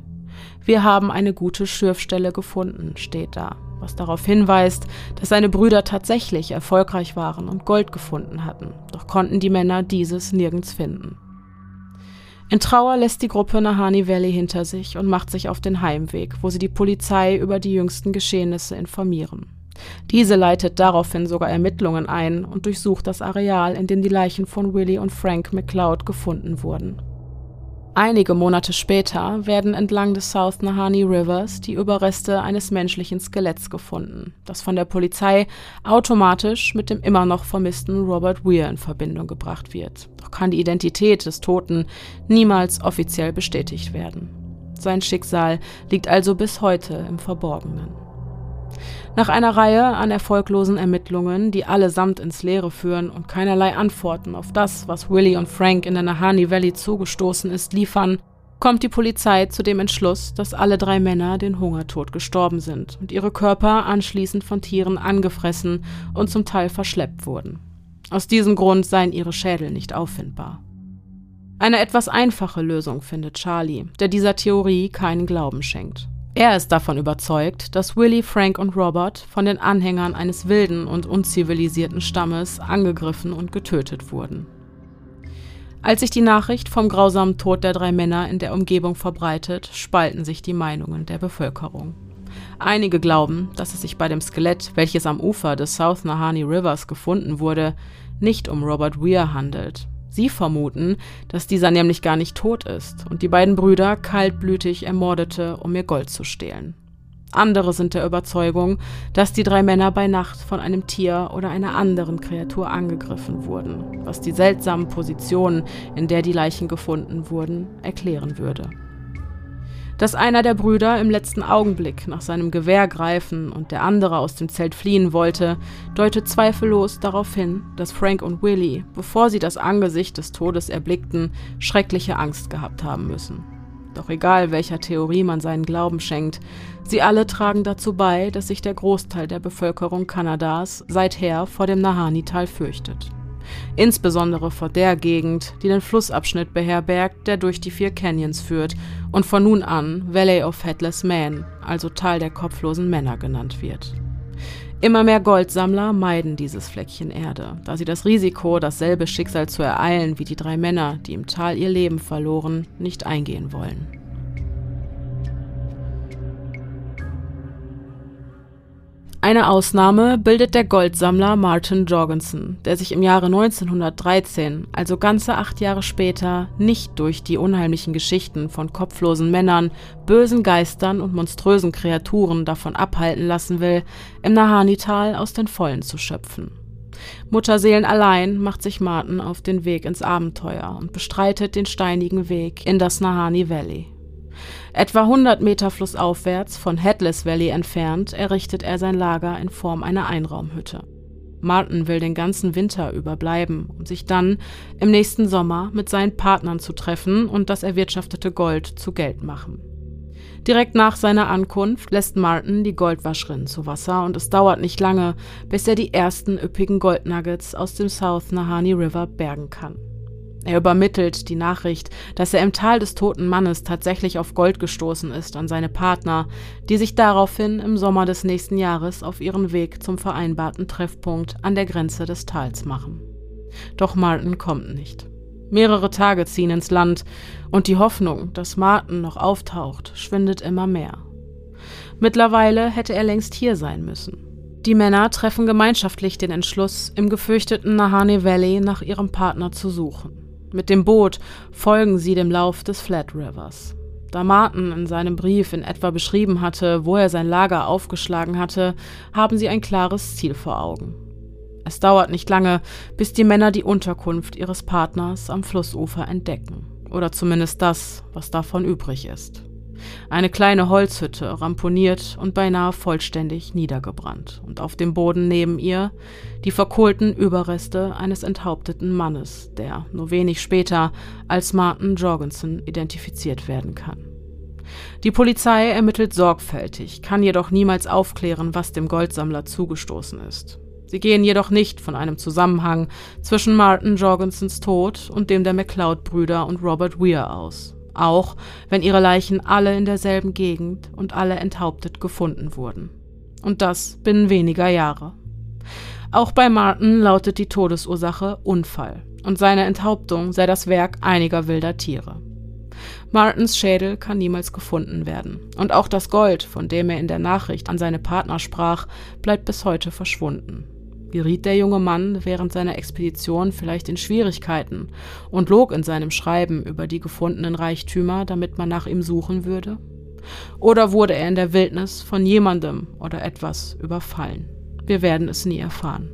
Wir haben eine gute Schürfstelle gefunden, steht da, was darauf hinweist, dass seine Brüder tatsächlich erfolgreich waren und Gold gefunden hatten, doch konnten die Männer dieses nirgends finden. In Trauer lässt die Gruppe Nahani Valley hinter sich und macht sich auf den Heimweg, wo sie die Polizei über die jüngsten Geschehnisse informieren. Diese leitet daraufhin sogar Ermittlungen ein und durchsucht das Areal, in dem die Leichen von Willie und Frank McCloud gefunden wurden. Einige Monate später werden entlang des South Nahani Rivers die Überreste eines menschlichen Skeletts gefunden, das von der Polizei automatisch mit dem immer noch vermissten Robert Weir in Verbindung gebracht wird. Doch kann die Identität des Toten niemals offiziell bestätigt werden. Sein Schicksal liegt also bis heute im Verborgenen. Nach einer Reihe an erfolglosen Ermittlungen, die allesamt ins Leere führen und keinerlei Antworten auf das, was Willie und Frank in der Nahani Valley zugestoßen ist, liefern, kommt die Polizei zu dem Entschluss, dass alle drei Männer den Hungertod gestorben sind und ihre Körper anschließend von Tieren angefressen und zum Teil verschleppt wurden. Aus diesem Grund seien ihre Schädel nicht auffindbar. Eine etwas einfache Lösung findet Charlie, der dieser Theorie keinen Glauben schenkt. Er ist davon überzeugt, dass Willie, Frank und Robert von den Anhängern eines wilden und unzivilisierten Stammes angegriffen und getötet wurden. Als sich die Nachricht vom grausamen Tod der drei Männer in der Umgebung verbreitet, spalten sich die Meinungen der Bevölkerung. Einige glauben, dass es sich bei dem Skelett, welches am Ufer des South Nahani Rivers gefunden wurde, nicht um Robert Weir handelt, Sie vermuten, dass dieser nämlich gar nicht tot ist und die beiden Brüder kaltblütig ermordete, um ihr Gold zu stehlen. Andere sind der Überzeugung, dass die drei Männer bei Nacht von einem Tier oder einer anderen Kreatur angegriffen wurden, was die seltsamen Positionen, in der die Leichen gefunden wurden, erklären würde. Dass einer der Brüder im letzten Augenblick nach seinem Gewehr greifen und der andere aus dem Zelt fliehen wollte, deutet zweifellos darauf hin, dass Frank und Willie, bevor sie das Angesicht des Todes erblickten, schreckliche Angst gehabt haben müssen. Doch egal welcher Theorie man seinen Glauben schenkt, sie alle tragen dazu bei, dass sich der Großteil der Bevölkerung Kanadas seither vor dem Nahani-Tal fürchtet insbesondere vor der Gegend, die den Flussabschnitt beherbergt, der durch die vier Canyons führt und von nun an Valley of Headless Men, also Tal der kopflosen Männer genannt wird. Immer mehr Goldsammler meiden dieses Fleckchen Erde, da sie das Risiko, dasselbe Schicksal zu ereilen wie die drei Männer, die im Tal ihr Leben verloren, nicht eingehen wollen. Eine Ausnahme bildet der Goldsammler Martin Jorgensen, der sich im Jahre 1913, also ganze acht Jahre später, nicht durch die unheimlichen Geschichten von kopflosen Männern, bösen Geistern und monströsen Kreaturen davon abhalten lassen will, im Nahani-Tal aus den Vollen zu schöpfen. Mutterseelen allein macht sich Martin auf den Weg ins Abenteuer und bestreitet den steinigen Weg in das Nahani Valley. Etwa 100 Meter flussaufwärts von Headless Valley entfernt errichtet er sein Lager in Form einer Einraumhütte. Martin will den ganzen Winter überbleiben, um sich dann im nächsten Sommer mit seinen Partnern zu treffen und das erwirtschaftete Gold zu Geld machen. Direkt nach seiner Ankunft lässt Martin die Goldwaschrin zu Wasser und es dauert nicht lange, bis er die ersten üppigen Goldnuggets aus dem South Nahani River bergen kann. Er übermittelt die Nachricht, dass er im Tal des toten Mannes tatsächlich auf Gold gestoßen ist an seine Partner, die sich daraufhin im Sommer des nächsten Jahres auf ihren Weg zum vereinbarten Treffpunkt an der Grenze des Tals machen. Doch Martin kommt nicht. Mehrere Tage ziehen ins Land und die Hoffnung, dass Martin noch auftaucht, schwindet immer mehr. Mittlerweile hätte er längst hier sein müssen. Die Männer treffen gemeinschaftlich den Entschluss, im gefürchteten Nahane Valley nach ihrem Partner zu suchen. Mit dem Boot folgen sie dem Lauf des Flat Rivers. Da Martin in seinem Brief in etwa beschrieben hatte, wo er sein Lager aufgeschlagen hatte, haben sie ein klares Ziel vor Augen. Es dauert nicht lange, bis die Männer die Unterkunft ihres Partners am Flussufer entdecken. Oder zumindest das, was davon übrig ist. Eine kleine Holzhütte, ramponiert und beinahe vollständig niedergebrannt, und auf dem Boden neben ihr die verkohlten Überreste eines enthaupteten Mannes, der nur wenig später als Martin Jorgensen identifiziert werden kann. Die Polizei ermittelt sorgfältig, kann jedoch niemals aufklären, was dem Goldsammler zugestoßen ist. Sie gehen jedoch nicht von einem Zusammenhang zwischen Martin Jorgensens Tod und dem der McLeod-Brüder und Robert Weir aus auch wenn ihre Leichen alle in derselben Gegend und alle enthauptet gefunden wurden. Und das binnen weniger Jahre. Auch bei Martin lautet die Todesursache Unfall und seine Enthauptung sei das Werk einiger wilder Tiere. Martins Schädel kann niemals gefunden werden und auch das Gold, von dem er in der Nachricht an seine Partner sprach, bleibt bis heute verschwunden. Geriet der junge Mann während seiner Expedition vielleicht in Schwierigkeiten und log in seinem Schreiben über die gefundenen Reichtümer, damit man nach ihm suchen würde? Oder wurde er in der Wildnis von jemandem oder etwas überfallen? Wir werden es nie erfahren.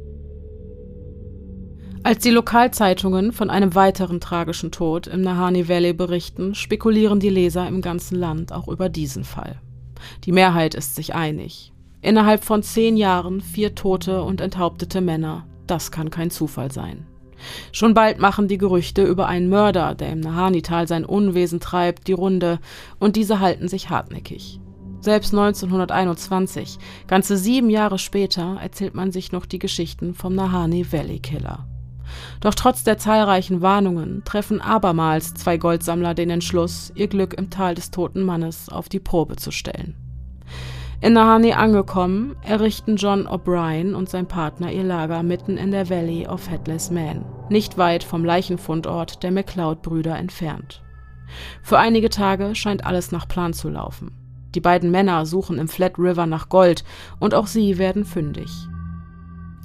Als die Lokalzeitungen von einem weiteren tragischen Tod im Nahani Valley berichten, spekulieren die Leser im ganzen Land auch über diesen Fall. Die Mehrheit ist sich einig. Innerhalb von zehn Jahren vier tote und enthauptete Männer. Das kann kein Zufall sein. Schon bald machen die Gerüchte über einen Mörder, der im Nahani-Tal sein Unwesen treibt, die Runde, und diese halten sich hartnäckig. Selbst 1921, ganze sieben Jahre später, erzählt man sich noch die Geschichten vom Nahani Valley Killer. Doch trotz der zahlreichen Warnungen treffen abermals zwei Goldsammler den Entschluss, ihr Glück im Tal des toten Mannes auf die Probe zu stellen. In Nahani angekommen, errichten John O'Brien und sein Partner ihr Lager mitten in der Valley of Headless Man, nicht weit vom Leichenfundort der McLeod-Brüder entfernt. Für einige Tage scheint alles nach Plan zu laufen. Die beiden Männer suchen im Flat River nach Gold und auch sie werden fündig.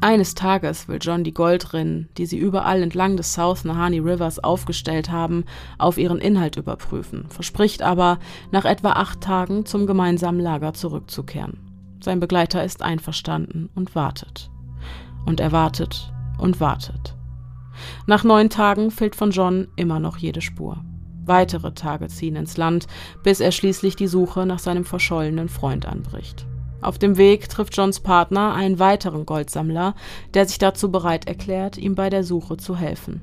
Eines Tages will John die Goldrinnen, die sie überall entlang des South Nahani Rivers aufgestellt haben, auf ihren Inhalt überprüfen, verspricht aber, nach etwa acht Tagen zum gemeinsamen Lager zurückzukehren. Sein Begleiter ist einverstanden und wartet. Und er wartet und wartet. Nach neun Tagen fehlt von John immer noch jede Spur. Weitere Tage ziehen ins Land, bis er schließlich die Suche nach seinem verschollenen Freund anbricht. Auf dem Weg trifft Johns Partner einen weiteren Goldsammler, der sich dazu bereit erklärt, ihm bei der Suche zu helfen.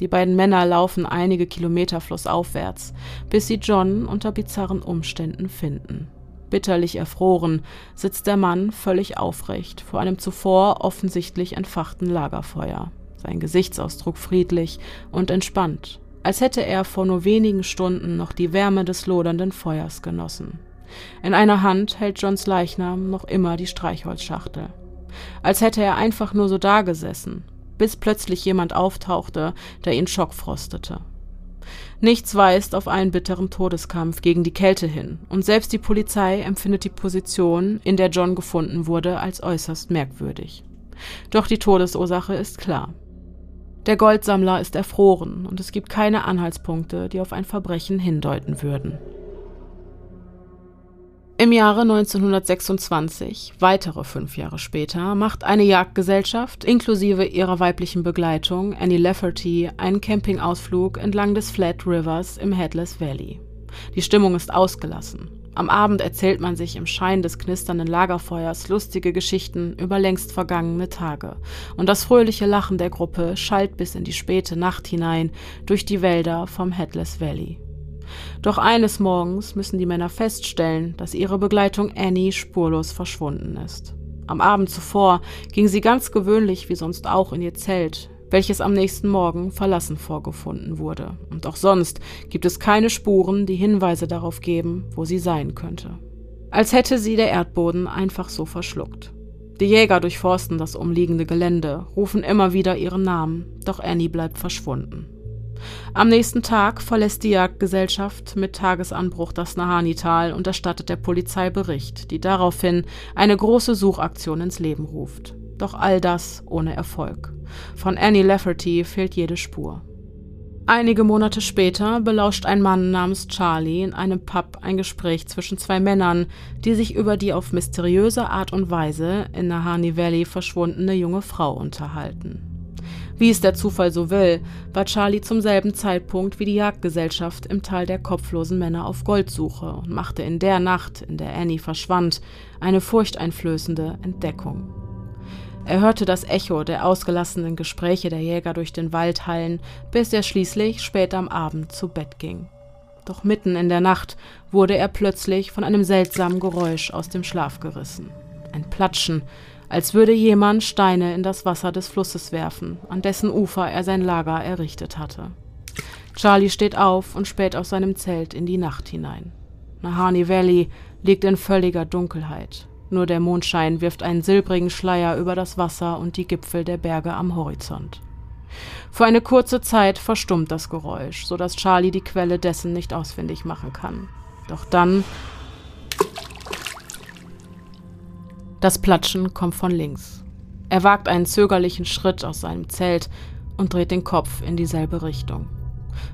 Die beiden Männer laufen einige Kilometer flussaufwärts, bis sie John unter bizarren Umständen finden. Bitterlich erfroren sitzt der Mann völlig aufrecht vor einem zuvor offensichtlich entfachten Lagerfeuer, sein Gesichtsausdruck friedlich und entspannt, als hätte er vor nur wenigen Stunden noch die Wärme des lodernden Feuers genossen. In einer Hand hält Johns Leichnam noch immer die Streichholzschachtel. Als hätte er einfach nur so dagesessen, bis plötzlich jemand auftauchte, der ihn schockfrostete. Nichts weist auf einen bitteren Todeskampf gegen die Kälte hin, und selbst die Polizei empfindet die Position, in der John gefunden wurde, als äußerst merkwürdig. Doch die Todesursache ist klar. Der Goldsammler ist erfroren, und es gibt keine Anhaltspunkte, die auf ein Verbrechen hindeuten würden. Im Jahre 1926, weitere fünf Jahre später, macht eine Jagdgesellschaft inklusive ihrer weiblichen Begleitung Annie Lafferty einen Campingausflug entlang des Flat Rivers im Headless Valley. Die Stimmung ist ausgelassen. Am Abend erzählt man sich im Schein des knisternden Lagerfeuers lustige Geschichten über längst vergangene Tage, und das fröhliche Lachen der Gruppe schallt bis in die späte Nacht hinein durch die Wälder vom Headless Valley. Doch eines Morgens müssen die Männer feststellen, dass ihre Begleitung Annie spurlos verschwunden ist. Am Abend zuvor ging sie ganz gewöhnlich wie sonst auch in ihr Zelt, welches am nächsten Morgen verlassen vorgefunden wurde. Und auch sonst gibt es keine Spuren, die Hinweise darauf geben, wo sie sein könnte. Als hätte sie der Erdboden einfach so verschluckt. Die Jäger durchforsten das umliegende Gelände, rufen immer wieder ihren Namen, doch Annie bleibt verschwunden. Am nächsten Tag verlässt die Jagdgesellschaft mit Tagesanbruch das Nahani-Tal und erstattet der Polizei Bericht, die daraufhin eine große Suchaktion ins Leben ruft. Doch all das ohne Erfolg. Von Annie Lafferty fehlt jede Spur. Einige Monate später belauscht ein Mann namens Charlie in einem Pub ein Gespräch zwischen zwei Männern, die sich über die auf mysteriöse Art und Weise in Nahani Valley verschwundene junge Frau unterhalten. Wie es der Zufall so will, war Charlie zum selben Zeitpunkt wie die Jagdgesellschaft im Tal der kopflosen Männer auf Goldsuche und machte in der Nacht, in der Annie verschwand, eine furchteinflößende Entdeckung. Er hörte das Echo der ausgelassenen Gespräche der Jäger durch den Wald hallen, bis er schließlich spät am Abend zu Bett ging. Doch mitten in der Nacht wurde er plötzlich von einem seltsamen Geräusch aus dem Schlaf gerissen. Ein Platschen, als würde jemand Steine in das Wasser des Flusses werfen, an dessen Ufer er sein Lager errichtet hatte. Charlie steht auf und späht aus seinem Zelt in die Nacht hinein. Nahani Valley liegt in völliger Dunkelheit. Nur der Mondschein wirft einen silbrigen Schleier über das Wasser und die Gipfel der Berge am Horizont. Für eine kurze Zeit verstummt das Geräusch, so dass Charlie die Quelle dessen nicht ausfindig machen kann. Doch dann Das Platschen kommt von links. Er wagt einen zögerlichen Schritt aus seinem Zelt und dreht den Kopf in dieselbe Richtung.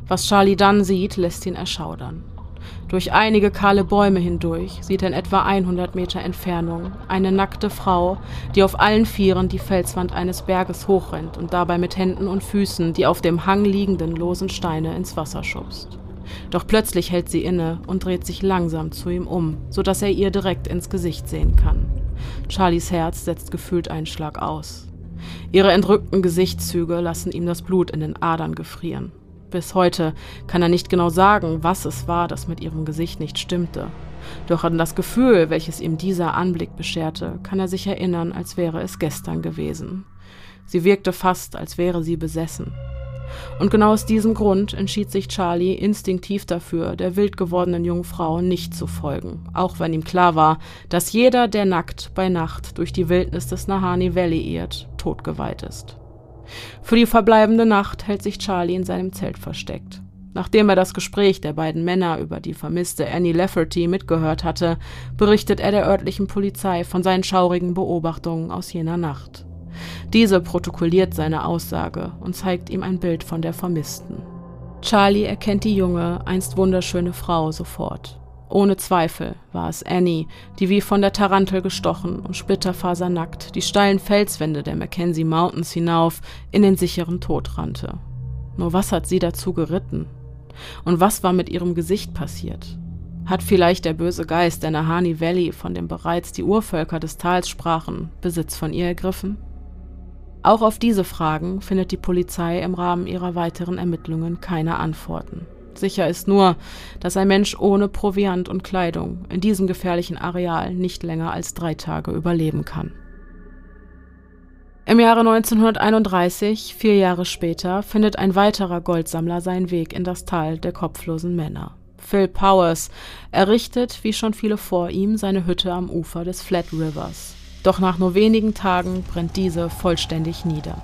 Was Charlie dann sieht, lässt ihn erschaudern. Durch einige kahle Bäume hindurch sieht er in etwa 100 Meter Entfernung eine nackte Frau, die auf allen Vieren die Felswand eines Berges hochrennt und dabei mit Händen und Füßen die auf dem Hang liegenden losen Steine ins Wasser schubst. Doch plötzlich hält sie inne und dreht sich langsam zu ihm um, so er ihr direkt ins Gesicht sehen kann. Charlies Herz setzt gefühlt einen Schlag aus. Ihre entrückten Gesichtszüge lassen ihm das Blut in den Adern gefrieren. Bis heute kann er nicht genau sagen, was es war, das mit ihrem Gesicht nicht stimmte. Doch an das Gefühl, welches ihm dieser Anblick bescherte, kann er sich erinnern, als wäre es gestern gewesen. Sie wirkte fast, als wäre sie besessen. Und genau aus diesem Grund entschied sich Charlie instinktiv dafür, der wild gewordenen jungen Frau nicht zu folgen, auch wenn ihm klar war, dass jeder, der nackt bei Nacht durch die Wildnis des Nahani Valley irrt, totgeweiht ist. Für die verbleibende Nacht hält sich Charlie in seinem Zelt versteckt. Nachdem er das Gespräch der beiden Männer über die vermisste Annie Lafferty mitgehört hatte, berichtet er der örtlichen Polizei von seinen schaurigen Beobachtungen aus jener Nacht. Diese protokolliert seine Aussage und zeigt ihm ein Bild von der Vermissten. Charlie erkennt die junge, einst wunderschöne Frau sofort. Ohne Zweifel war es Annie, die wie von der Tarantel gestochen und splitterfasernackt die steilen Felswände der Mackenzie Mountains hinauf in den sicheren Tod rannte. Nur was hat sie dazu geritten? Und was war mit ihrem Gesicht passiert? Hat vielleicht der böse Geist der Nahani Valley, von dem bereits die Urvölker des Tals sprachen, Besitz von ihr ergriffen? Auch auf diese Fragen findet die Polizei im Rahmen ihrer weiteren Ermittlungen keine Antworten. Sicher ist nur, dass ein Mensch ohne Proviant und Kleidung in diesem gefährlichen Areal nicht länger als drei Tage überleben kann. Im Jahre 1931, vier Jahre später, findet ein weiterer Goldsammler seinen Weg in das Tal der kopflosen Männer. Phil Powers errichtet, wie schon viele vor ihm, seine Hütte am Ufer des Flat Rivers. Doch nach nur wenigen Tagen brennt diese vollständig nieder.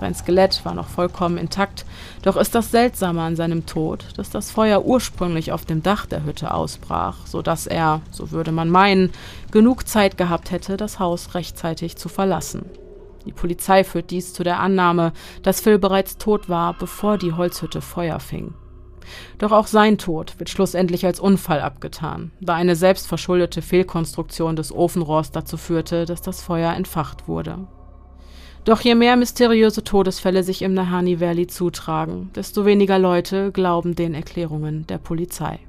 Sein Skelett war noch vollkommen intakt, doch ist das Seltsame an seinem Tod, dass das Feuer ursprünglich auf dem Dach der Hütte ausbrach, so dass er, so würde man meinen, genug Zeit gehabt hätte, das Haus rechtzeitig zu verlassen. Die Polizei führt dies zu der Annahme, dass Phil bereits tot war, bevor die Holzhütte Feuer fing. Doch auch sein Tod wird schlussendlich als Unfall abgetan, da eine selbstverschuldete Fehlkonstruktion des Ofenrohrs dazu führte, dass das Feuer entfacht wurde. Doch je mehr mysteriöse Todesfälle sich im Nahani Valley zutragen, desto weniger Leute glauben den Erklärungen der Polizei.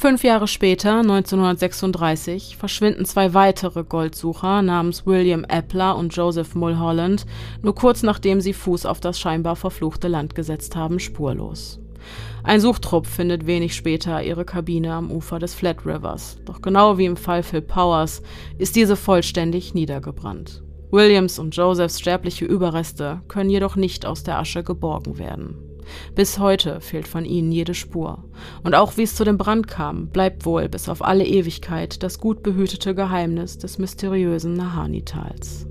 Fünf Jahre später, 1936, verschwinden zwei weitere Goldsucher namens William Epler und Joseph Mulholland, nur kurz nachdem sie Fuß auf das scheinbar verfluchte Land gesetzt haben, spurlos. Ein Suchtrupp findet wenig später ihre Kabine am Ufer des Flat Rivers, doch genau wie im Fall Phil Powers ist diese vollständig niedergebrannt. Williams und Josephs sterbliche Überreste können jedoch nicht aus der Asche geborgen werden. Bis heute fehlt von ihnen jede Spur. Und auch wie es zu dem Brand kam, bleibt wohl bis auf alle Ewigkeit das gut behütete Geheimnis des mysteriösen Nahani-Tals.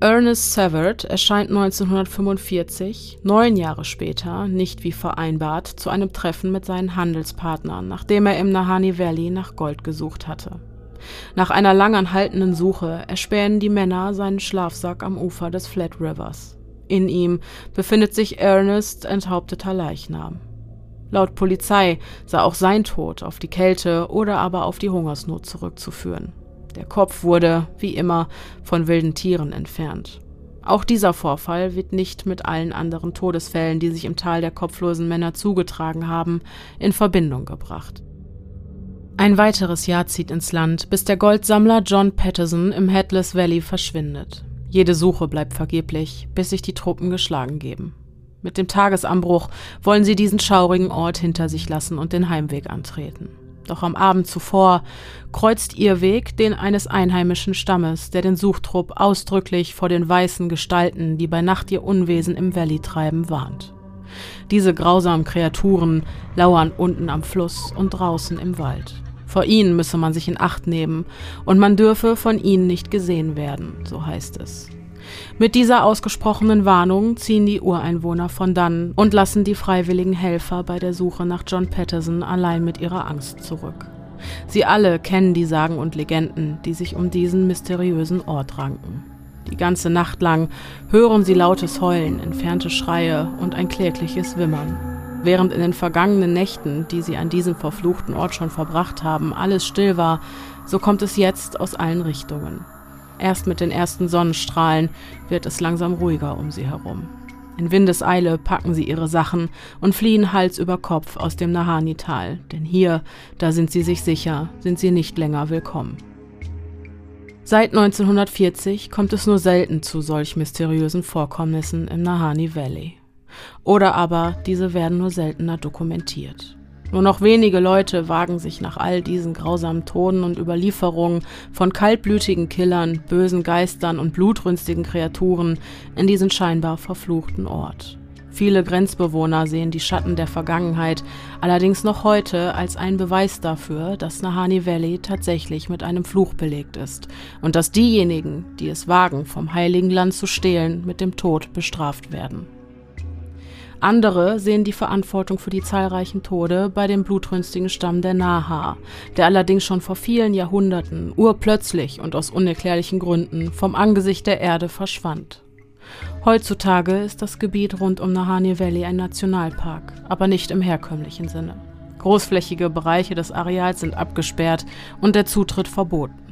Ernest Savard erscheint 1945, neun Jahre später, nicht wie vereinbart, zu einem Treffen mit seinen Handelspartnern, nachdem er im Nahani Valley nach Gold gesucht hatte. Nach einer langanhaltenden Suche erspähen die Männer seinen Schlafsack am Ufer des Flat Rivers. In ihm befindet sich Ernest enthaupteter Leichnam. Laut Polizei sei auch sein Tod auf die Kälte oder aber auf die Hungersnot zurückzuführen. Der Kopf wurde, wie immer, von wilden Tieren entfernt. Auch dieser Vorfall wird nicht mit allen anderen Todesfällen, die sich im Tal der kopflosen Männer zugetragen haben, in Verbindung gebracht. Ein weiteres Jahr zieht ins Land, bis der Goldsammler John Patterson im Headless Valley verschwindet. Jede Suche bleibt vergeblich, bis sich die Truppen geschlagen geben. Mit dem Tagesanbruch wollen sie diesen schaurigen Ort hinter sich lassen und den Heimweg antreten. Doch am Abend zuvor kreuzt ihr Weg den eines einheimischen Stammes, der den Suchtrupp ausdrücklich vor den weißen Gestalten, die bei Nacht ihr Unwesen im Valley treiben, warnt. Diese grausamen Kreaturen lauern unten am Fluss und draußen im Wald. Vor ihnen müsse man sich in Acht nehmen und man dürfe von ihnen nicht gesehen werden, so heißt es. Mit dieser ausgesprochenen Warnung ziehen die Ureinwohner von dann und lassen die freiwilligen Helfer bei der Suche nach John Patterson allein mit ihrer Angst zurück. Sie alle kennen die Sagen und Legenden, die sich um diesen mysteriösen Ort ranken. Die ganze Nacht lang hören sie lautes Heulen, entfernte Schreie und ein klägliches Wimmern. Während in den vergangenen Nächten, die sie an diesem verfluchten Ort schon verbracht haben, alles still war, so kommt es jetzt aus allen Richtungen. Erst mit den ersten Sonnenstrahlen wird es langsam ruhiger um sie herum. In Windeseile packen sie ihre Sachen und fliehen Hals über Kopf aus dem Nahani-Tal, denn hier, da sind sie sich sicher, sind sie nicht länger willkommen. Seit 1940 kommt es nur selten zu solch mysteriösen Vorkommnissen im Nahani Valley. Oder aber diese werden nur seltener dokumentiert. Nur noch wenige Leute wagen sich nach all diesen grausamen Toden und Überlieferungen von kaltblütigen Killern, bösen Geistern und blutrünstigen Kreaturen in diesen scheinbar verfluchten Ort. Viele Grenzbewohner sehen die Schatten der Vergangenheit allerdings noch heute als einen Beweis dafür, dass Nahani Valley tatsächlich mit einem Fluch belegt ist und dass diejenigen, die es wagen, vom heiligen Land zu stehlen, mit dem Tod bestraft werden. Andere sehen die Verantwortung für die zahlreichen Tode bei dem blutrünstigen Stamm der Naha, der allerdings schon vor vielen Jahrhunderten urplötzlich und aus unerklärlichen Gründen vom Angesicht der Erde verschwand. Heutzutage ist das Gebiet rund um Nahani Valley ein Nationalpark, aber nicht im herkömmlichen Sinne. Großflächige Bereiche des Areals sind abgesperrt und der Zutritt verboten.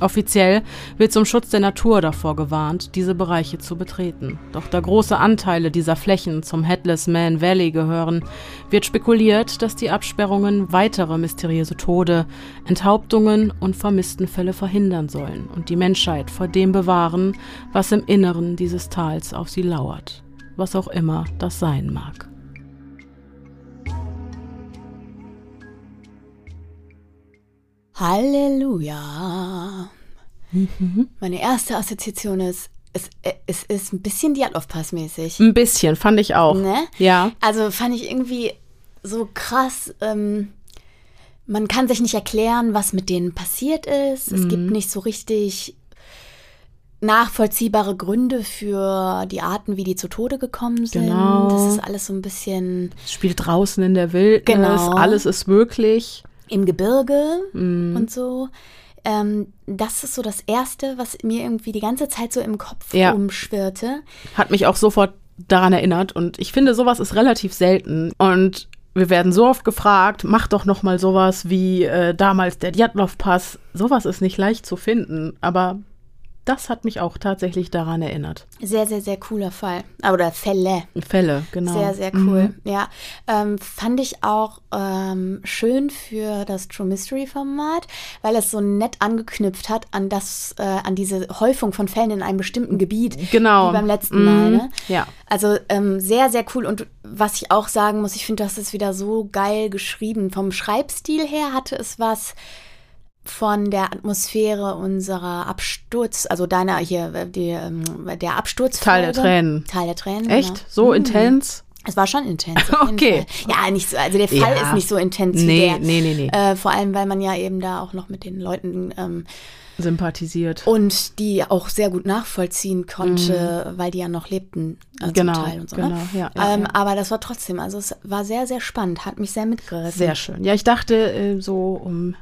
Offiziell wird zum Schutz der Natur davor gewarnt, diese Bereiche zu betreten. Doch da große Anteile dieser Flächen zum Headless Man Valley gehören, wird spekuliert, dass die Absperrungen weitere mysteriöse Tode, Enthauptungen und Vermisstenfälle verhindern sollen und die Menschheit vor dem bewahren, was im Inneren dieses Tals auf sie lauert. Was auch immer das sein mag. Halleluja. Mhm. Meine erste Assoziation ist, es, es ist ein bisschen Diatlov-Pass-mäßig. Ein bisschen, fand ich auch. Ne? Ja. Also fand ich irgendwie so krass. Ähm, man kann sich nicht erklären, was mit denen passiert ist. Es mhm. gibt nicht so richtig nachvollziehbare Gründe für die Arten, wie die zu Tode gekommen sind. Genau. Das ist alles so ein bisschen. Es spielt draußen in der Wildnis. Genau. Alles ist möglich. Im Gebirge mhm. und so. Ähm, das ist so das Erste, was mir irgendwie die ganze Zeit so im Kopf ja. umschwirrte. Hat mich auch sofort daran erinnert und ich finde, sowas ist relativ selten und wir werden so oft gefragt, mach doch noch mal sowas wie äh, damals der Djatlov-Pass. Sowas ist nicht leicht zu finden, aber das hat mich auch tatsächlich daran erinnert. Sehr, sehr, sehr cooler Fall. Oder Fälle. Fälle, genau. Sehr, sehr cool. Mhm. Ja. Ähm, fand ich auch ähm, schön für das True Mystery Format, weil es so nett angeknüpft hat an das, äh, an diese Häufung von Fällen in einem bestimmten Gebiet. Genau. Wie beim letzten mhm. Mal. Ne? Ja. Also ähm, sehr, sehr cool. Und was ich auch sagen muss, ich finde, das ist wieder so geil geschrieben. Vom Schreibstil her hatte es was von der Atmosphäre unserer Absturz, also deiner hier, äh, die, ähm, der Absturz. Teil der Tränen. Teil der Tränen. Echt? Genau. So mhm. intens? Es war schon intens. *laughs* okay. Ja, nicht so, also der Fall ja. ist nicht so intens nee, wie der. Nee, nee, nee. Äh, vor allem, weil man ja eben da auch noch mit den Leuten ähm, sympathisiert. Und die auch sehr gut nachvollziehen konnte, mhm. weil die ja noch lebten äh, genau, zum Teil und so. Ne? Genau, ne? ja, ja, ähm, ja, Aber das war trotzdem, also es war sehr, sehr spannend, hat mich sehr mitgerissen. Sehr schön. Ja, ich dachte äh, so um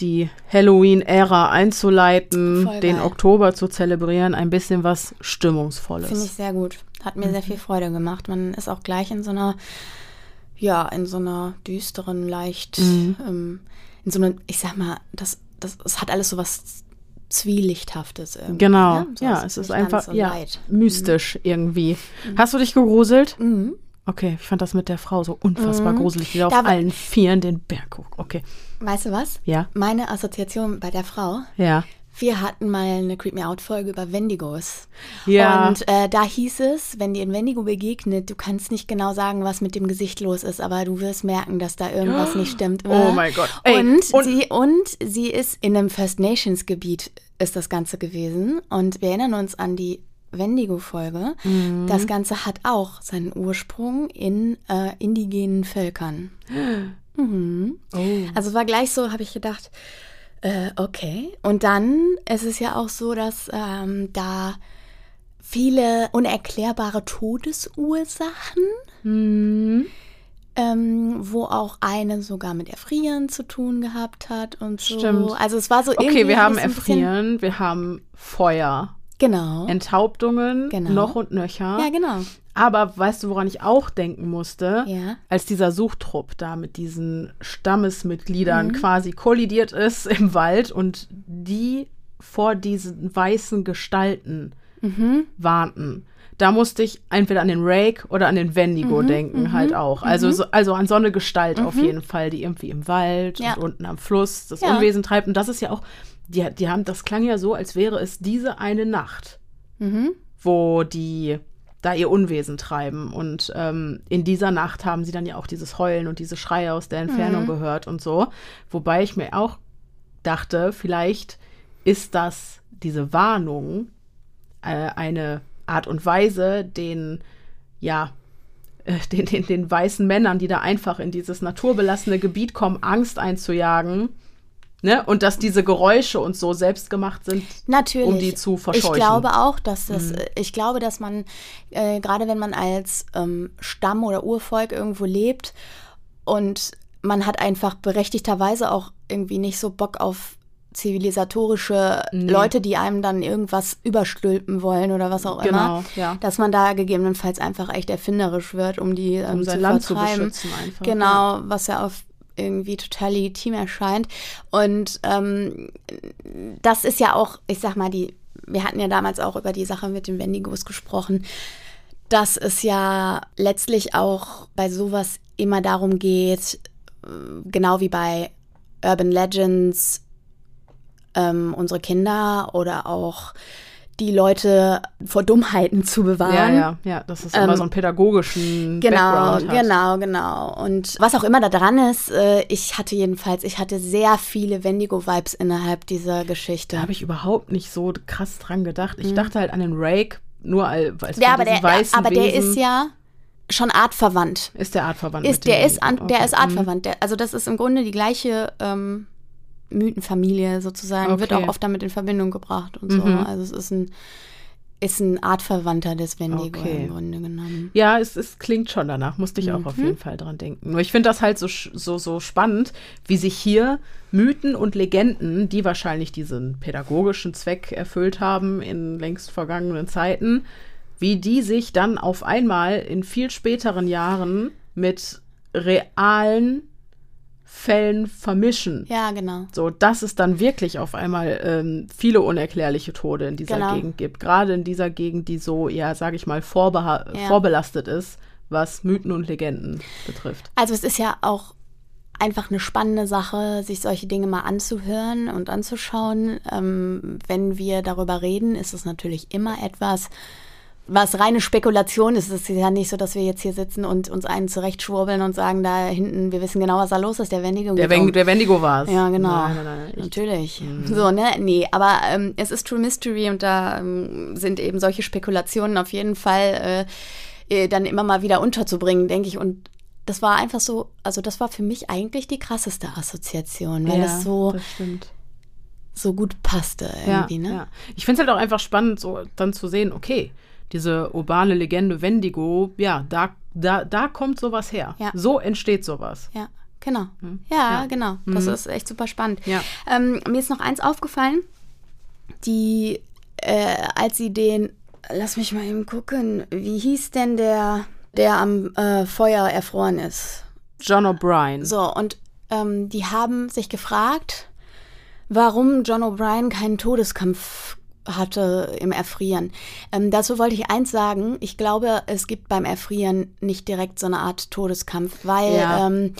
die Halloween-Ära einzuleiten, den Oktober zu zelebrieren, ein bisschen was Stimmungsvolles. Finde ich sehr gut. Hat mir mhm. sehr viel Freude gemacht. Man ist auch gleich in so einer, ja, in so einer düsteren, leicht, mhm. ähm, in so einer, ich sag mal, das, das, das hat alles so was Zwielichthaftes irgendwie. Genau, ne? so ja, es ist einfach so ja, mystisch mhm. irgendwie. Mhm. Hast du dich gegruselt? Mhm. Okay, ich fand das mit der Frau so unfassbar mhm. gruselig, die da auf allen Vieren den Berg hoch. Okay. Weißt du was? Ja. Meine Assoziation bei der Frau. Ja. Wir hatten mal eine Creep Me Out Folge über Wendigos. Ja. Und äh, da hieß es, wenn dir ein Wendigo begegnet, du kannst nicht genau sagen, was mit dem Gesicht los ist, aber du wirst merken, dass da irgendwas *gasps* nicht stimmt. Oh mein Gott. Ey, und, und, sie, und sie ist in einem First Nations Gebiet ist das Ganze gewesen. Und wir erinnern uns an die Wendigo-Folge. Mhm. Das Ganze hat auch seinen Ursprung in äh, indigenen Völkern. *gasps* Mhm. Oh. Also war gleich so, habe ich gedacht, äh, okay. Und dann ist es ja auch so, dass ähm, da viele unerklärbare Todesursachen, mhm. ähm, wo auch eine sogar mit Erfrieren zu tun gehabt hat und so. Stimmt. Also es war so irgendwie. Okay, wir haben Erfrieren, wir haben Feuer. Genau. Enthauptungen genau. noch und nöcher. Ja, genau. Aber weißt du, woran ich auch denken musste? Ja. Als dieser Suchtrupp da mit diesen Stammesmitgliedern mhm. quasi kollidiert ist *laughs* im Wald und die vor diesen weißen Gestalten mhm. warnten. da musste ich entweder an den Rake oder an den Wendigo Mhm, denken, halt auch. Also, so, also an so eine Gestalt auf Mhm. jeden Fall, die irgendwie im Wald Ja. und unten am Fluss das Ja. Unwesen treibt. Und das ist ja auch, die, die haben, das klang ja so, als wäre es diese eine Nacht, Mhm. wo die da ihr Unwesen treiben. Und ähm, in dieser Nacht haben sie dann ja auch dieses Heulen und diese Schreie aus der Entfernung Mhm. gehört und so. Wobei ich mir auch dachte, vielleicht ist das diese Warnung äh, eine Art und Weise, den, ja, äh, *laughs* den, den, den weißen Männern, die da einfach in dieses naturbelassene Gebiet kommen, Angst einzujagen. Ne? Und dass diese Geräusche und so selbst gemacht sind, Natürlich. um die zu verscheuchen. Ich glaube auch, dass das, Mhm. äh, ich glaube, dass man, äh, gerade wenn man als ähm, Stamm oder Urvolk irgendwo lebt und man hat einfach berechtigterweise auch irgendwie nicht so Bock auf zivilisatorische Nee. Leute, die einem dann irgendwas überstülpen wollen oder was auch Genau, immer, ja. dass man da gegebenenfalls einfach echt erfinderisch wird, um die ähm, um sein zu Land zu vertreiben. beschützen einfach. Genau, was ja auf irgendwie total legitim erscheint. Und ähm, das ist ja auch, ich sag mal, die, wir hatten ja damals auch über die Sache mit den Wendigos gesprochen, dass es ja letztlich auch bei sowas immer darum geht, genau wie bei Urban Legends, ähm, unsere Kinder oder auch die Leute vor Dummheiten zu bewahren. Ja, ja, ja, dass es immer Ähm, so einen pädagogischen Genau, Background hat. genau, genau. Und was auch immer da dran ist, äh, ich hatte jedenfalls, ich hatte sehr viele Wendigo-Vibes innerhalb dieser Geschichte. Da habe ich überhaupt nicht so krass dran gedacht. Ich dachte halt an den Rake, nur als, Mhm. ja, aber der, weißen aber der Wesen. ist ja schon artverwandt. Ist der artverwandt Ist, der ist, an, Wendigo. der Okay. ist artverwandt. Der, also das ist im Grunde die gleiche ähm, Mythenfamilie sozusagen, wird Okay. auch oft damit in Verbindung gebracht und so. Mhm. Also es ist ein, ist ein Artverwandter des Wendigo Okay. im Grunde genommen. Ja, es, es klingt schon danach, musste ich auch auf Mhm. jeden Fall dran denken. Nur ich finde das halt so, so, so spannend, wie sich hier Mythen und Legenden, die wahrscheinlich diesen pädagogischen Zweck erfüllt haben in längst vergangenen Zeiten, wie die sich dann auf einmal in viel späteren Jahren mit realen Fällen vermischen. Ja, genau. So, dass es dann wirklich auf einmal ähm, viele unerklärliche Tode in dieser Genau. Gegend gibt. Gerade in dieser Gegend, die so, ja, sage ich mal, vorbeha Ja. vorbelastet ist, was Mythen und Legenden betrifft. Also es ist ja auch einfach eine spannende Sache, sich solche Dinge mal anzuhören und anzuschauen. Ähm, wenn wir darüber reden, ist es natürlich immer etwas, was reine Spekulation ist. Es ist ja nicht so, dass wir jetzt hier sitzen und uns einen zurechtschwurbeln und sagen, da hinten, wir wissen genau, was da los ist, der Wendigo. Der. Wen der Wendigo war es. Ja, genau. Nein, nein, nein. Ich, Natürlich. So, ne? Nee, aber ähm, es ist True Mystery und da ähm, sind eben solche Spekulationen auf jeden Fall äh, äh, dann immer mal wieder unterzubringen, denke ich. Und das war einfach so, also das war für mich eigentlich die krasseste Assoziation, weil ja, es so, das stimmt. so gut passte Ja, irgendwie, ne? ja. Ich finde es halt auch einfach spannend, so dann zu sehen, okay, diese urbane Legende Wendigo, ja, da, da, da kommt sowas her. Ja. So entsteht sowas. Ja, genau. Hm. Ja, Ja. genau. Das Mhm. ist echt super spannend. Ja. Ähm, mir ist noch eins aufgefallen, die, äh, als sie den, lass mich mal eben gucken, wie hieß denn der, der am äh, Feuer erfroren ist? John O'Brien. So, und ähm, die haben sich gefragt, warum John O'Brien keinen Todeskampf hatte im Erfrieren. Ähm, dazu wollte ich eins sagen. Ich glaube, es gibt beim Erfrieren nicht direkt so eine Art Todeskampf, weil Ja. ähm,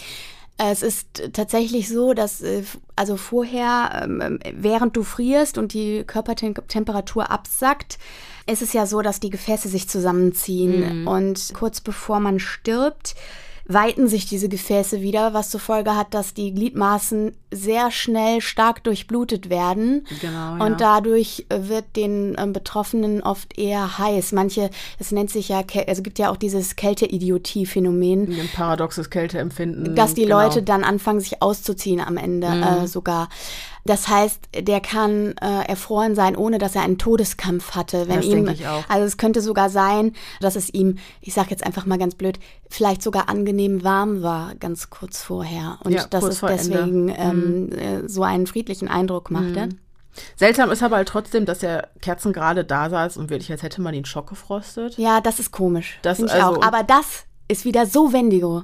es ist tatsächlich so, dass äh, also vorher, ähm, während du frierst und die Körpertemperatur absackt, ist es ja so, dass die Gefäße sich zusammenziehen und kurz bevor man stirbt, weiten sich diese Gefäße wieder, was zur Folge hat, dass die Gliedmaßen sehr schnell stark durchblutet werden. Genau, Und ja. dadurch äh, wird den ähm, Betroffenen oft eher heiß. Manche, es nennt sich ja, also es gibt ja auch dieses Kälte-Idiotie-Phänomen Ein paradoxes Kälteempfinden. dass die genau. Mhm. Leute dann anfangen, sich auszuziehen am Ende äh, sogar. Das heißt, der kann äh, erfroren sein, ohne dass er einen Todeskampf hatte. Wenn Das ihm, denke ich auch. Also es könnte sogar sein, dass es ihm, ich sage jetzt einfach mal ganz blöd, vielleicht sogar angenehm warm war, ganz kurz vorher. Und Ja, dass es deswegen ähm, äh, so einen friedlichen Eindruck machte. Seltsam ist aber halt trotzdem, dass der Kerzen gerade da saß und wirklich, als hätte man ihn Schock gefrostet. Ja, das ist komisch. Das Find ich also- auch. Aber das ist wieder so Wendigo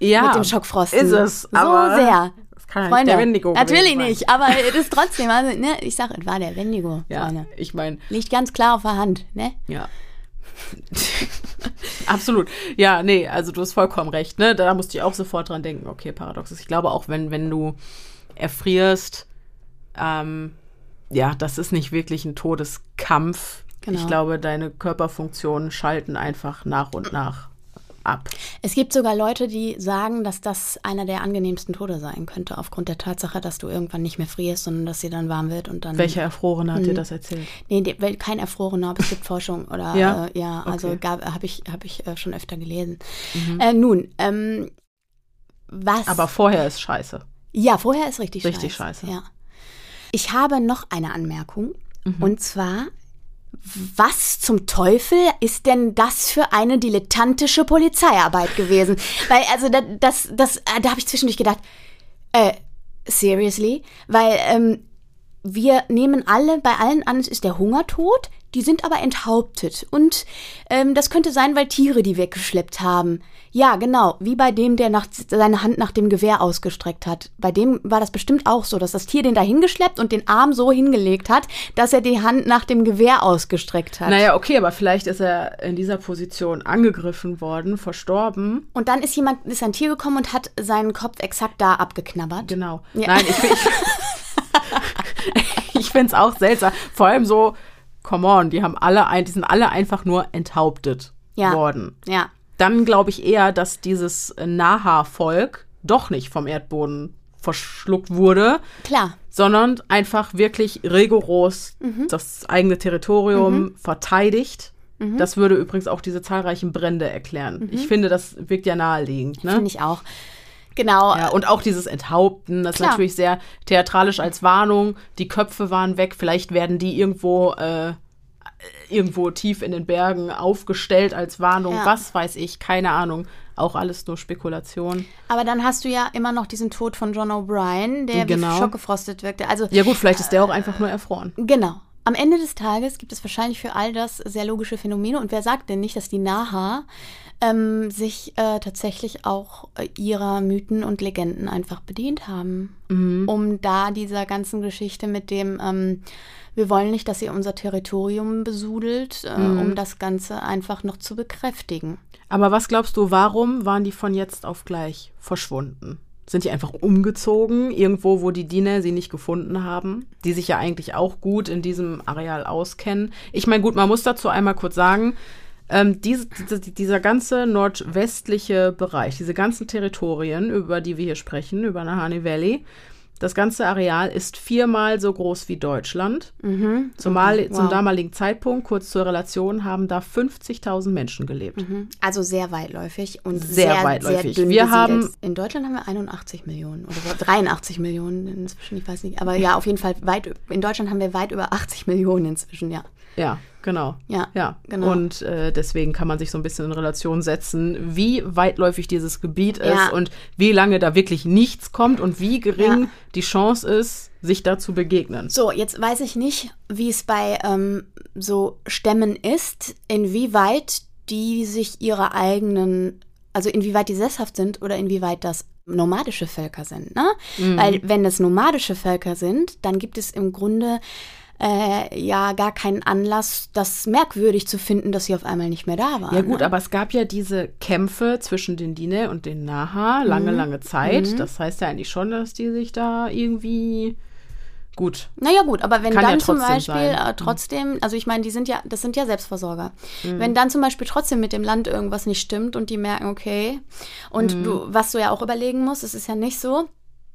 Ja, mit dem Schockfrosten. Ist es, So sehr. Kann ja Freunde, nicht der Wendigo natürlich nicht, aber es ist trotzdem, also, ne, ich sag, es war der Wendigo, Ja, Freunde. ich meine, Liegt ganz klar auf der Hand, ne? ja. *laughs* Absolut. Ja, nee, also du hast vollkommen recht. Ne? Da musste ich auch sofort dran denken, okay, Paradoxes. Ich glaube auch, wenn, wenn du erfrierst, ähm, ja, das ist nicht wirklich ein Todeskampf. Genau. Ich glaube, deine Körperfunktionen schalten einfach nach und nach ab. Es gibt sogar Leute, die sagen, dass das einer der angenehmsten Tode sein könnte, aufgrund der Tatsache, dass du irgendwann nicht mehr frierst, sondern dass sie dann warm wird und dann. Welcher Erfrorene hat dir hm. das erzählt? Nee, kein Erfrorener, aber es gibt *laughs* Forschung oder ja, äh, ja also okay. habe ich, hab ich äh, schon öfter gelesen. Mhm. Äh, nun, ähm, was. Aber vorher ist scheiße. Ja, vorher ist richtig, richtig scheiße. Richtig scheiße. Ja. Ich habe noch eine Anmerkung. Mhm. Und zwar was zum Teufel ist denn das für eine dilettantische Polizeiarbeit gewesen? Weil, also, das, das, das äh, da habe ich zwischendurch gedacht, äh, seriously? Weil, ähm, wir nehmen alle, bei allen an, es ist der Hungertod, die sind aber enthauptet. Und ähm, das könnte sein, weil Tiere die weggeschleppt haben. Ja, genau, wie bei dem, der nach, seine Hand nach dem Gewehr ausgestreckt hat. Bei dem war das bestimmt auch so, dass das Tier den da hingeschleppt und den Arm so hingelegt hat, dass er die Hand nach dem Gewehr ausgestreckt hat. Naja, okay, aber vielleicht ist er in dieser Position angegriffen worden, verstorben. Und dann ist jemand, ist ein Tier gekommen und hat seinen Kopf exakt da abgeknabbert. Genau. Ja. Nein, ich, *laughs* *laughs* ich, ich finde es auch seltsam. Vor allem so, come on, die haben alle, ein, die sind alle einfach nur enthauptet ja. worden. Ja. Dann glaube ich eher, dass dieses Naha-Volk doch nicht vom Erdboden verschluckt wurde. Klar. Sondern einfach wirklich rigoros mhm. das eigene Territorium mhm. verteidigt. Mhm. Das würde übrigens auch diese zahlreichen Brände erklären. Mhm. Ich finde, das wirkt ja naheliegend. Ne? Finde ich auch. Genau. Ja, und auch dieses Enthaupten, das Klar. ist natürlich sehr theatralisch als Warnung. Die Köpfe waren weg, vielleicht werden die irgendwo, äh, irgendwo tief in den Bergen aufgestellt als Warnung. Ja. Was weiß ich, keine Ahnung. Auch alles nur Spekulation. Aber dann hast du ja immer noch diesen Tod von John O'Brien, der genau. wie schockgefrostet wirkte. Also, ja gut, vielleicht ist der auch einfach nur erfroren. Genau. Am Ende des Tages gibt es wahrscheinlich für all das sehr logische Phänomene. Und wer sagt denn nicht, dass die Naha ähm, sich äh, tatsächlich auch äh, ihrer Mythen und Legenden einfach bedient haben, mhm. um da dieser ganzen Geschichte mit dem, ähm, wir wollen nicht, dass ihr unser Territorium besudelt, äh, mhm. um das Ganze einfach noch zu bekräftigen. Aber was glaubst du, warum waren die von jetzt auf gleich verschwunden? Sind die einfach umgezogen, irgendwo, wo die Diener sie nicht gefunden haben, die sich ja eigentlich auch gut in diesem Areal auskennen? Ich meine, gut, man muss dazu einmal kurz sagen, ähm, diese, diese, dieser ganze nordwestliche Bereich, diese ganzen Territorien, über die wir hier sprechen, über Nahani Valley, das ganze Areal ist viermal so groß wie Deutschland. Mhm. Zumal mhm. wow. zum damaligen Zeitpunkt, kurz zur Relation, haben da 50.000 Menschen gelebt. Mhm. Also sehr weitläufig und sehr, sehr weitläufig. Sehr wir haben in Deutschland haben wir 81 Millionen oder 83 Millionen inzwischen, ich weiß nicht, aber *laughs* ja, auf jeden Fall weit in Deutschland haben wir weit über 80 Millionen inzwischen, ja. Ja, genau. Ja, ja. genau. Und äh, deswegen kann man sich so ein bisschen in Relation setzen, wie weitläufig dieses Gebiet ist ja. und wie lange da wirklich nichts kommt und wie gering ja. die Chance ist, sich da zu begegnen. So, jetzt weiß ich nicht, wie es bei ähm, so Stämmen ist, inwieweit die sich ihre eigenen, also inwieweit die sesshaft sind oder inwieweit das nomadische Völker sind. Ne? Mhm. Weil wenn das nomadische Völker sind, dann gibt es im Grunde äh, ja gar keinen Anlass, das merkwürdig zu finden, dass sie auf einmal nicht mehr da waren. Ja gut, ne? aber es gab ja diese Kämpfe zwischen den Dine und den Naha lange, mhm. lange Zeit. Mhm. Das heißt ja eigentlich schon, dass die sich da irgendwie gut. Naja, gut, aber wenn Kann dann ja zum Beispiel äh, trotzdem, also ich meine, die sind ja, das sind ja Selbstversorger. Mhm. Wenn dann zum Beispiel trotzdem mit dem Land irgendwas nicht stimmt und die merken, okay, und mhm. du, was du ja auch überlegen musst, es ist ja nicht so,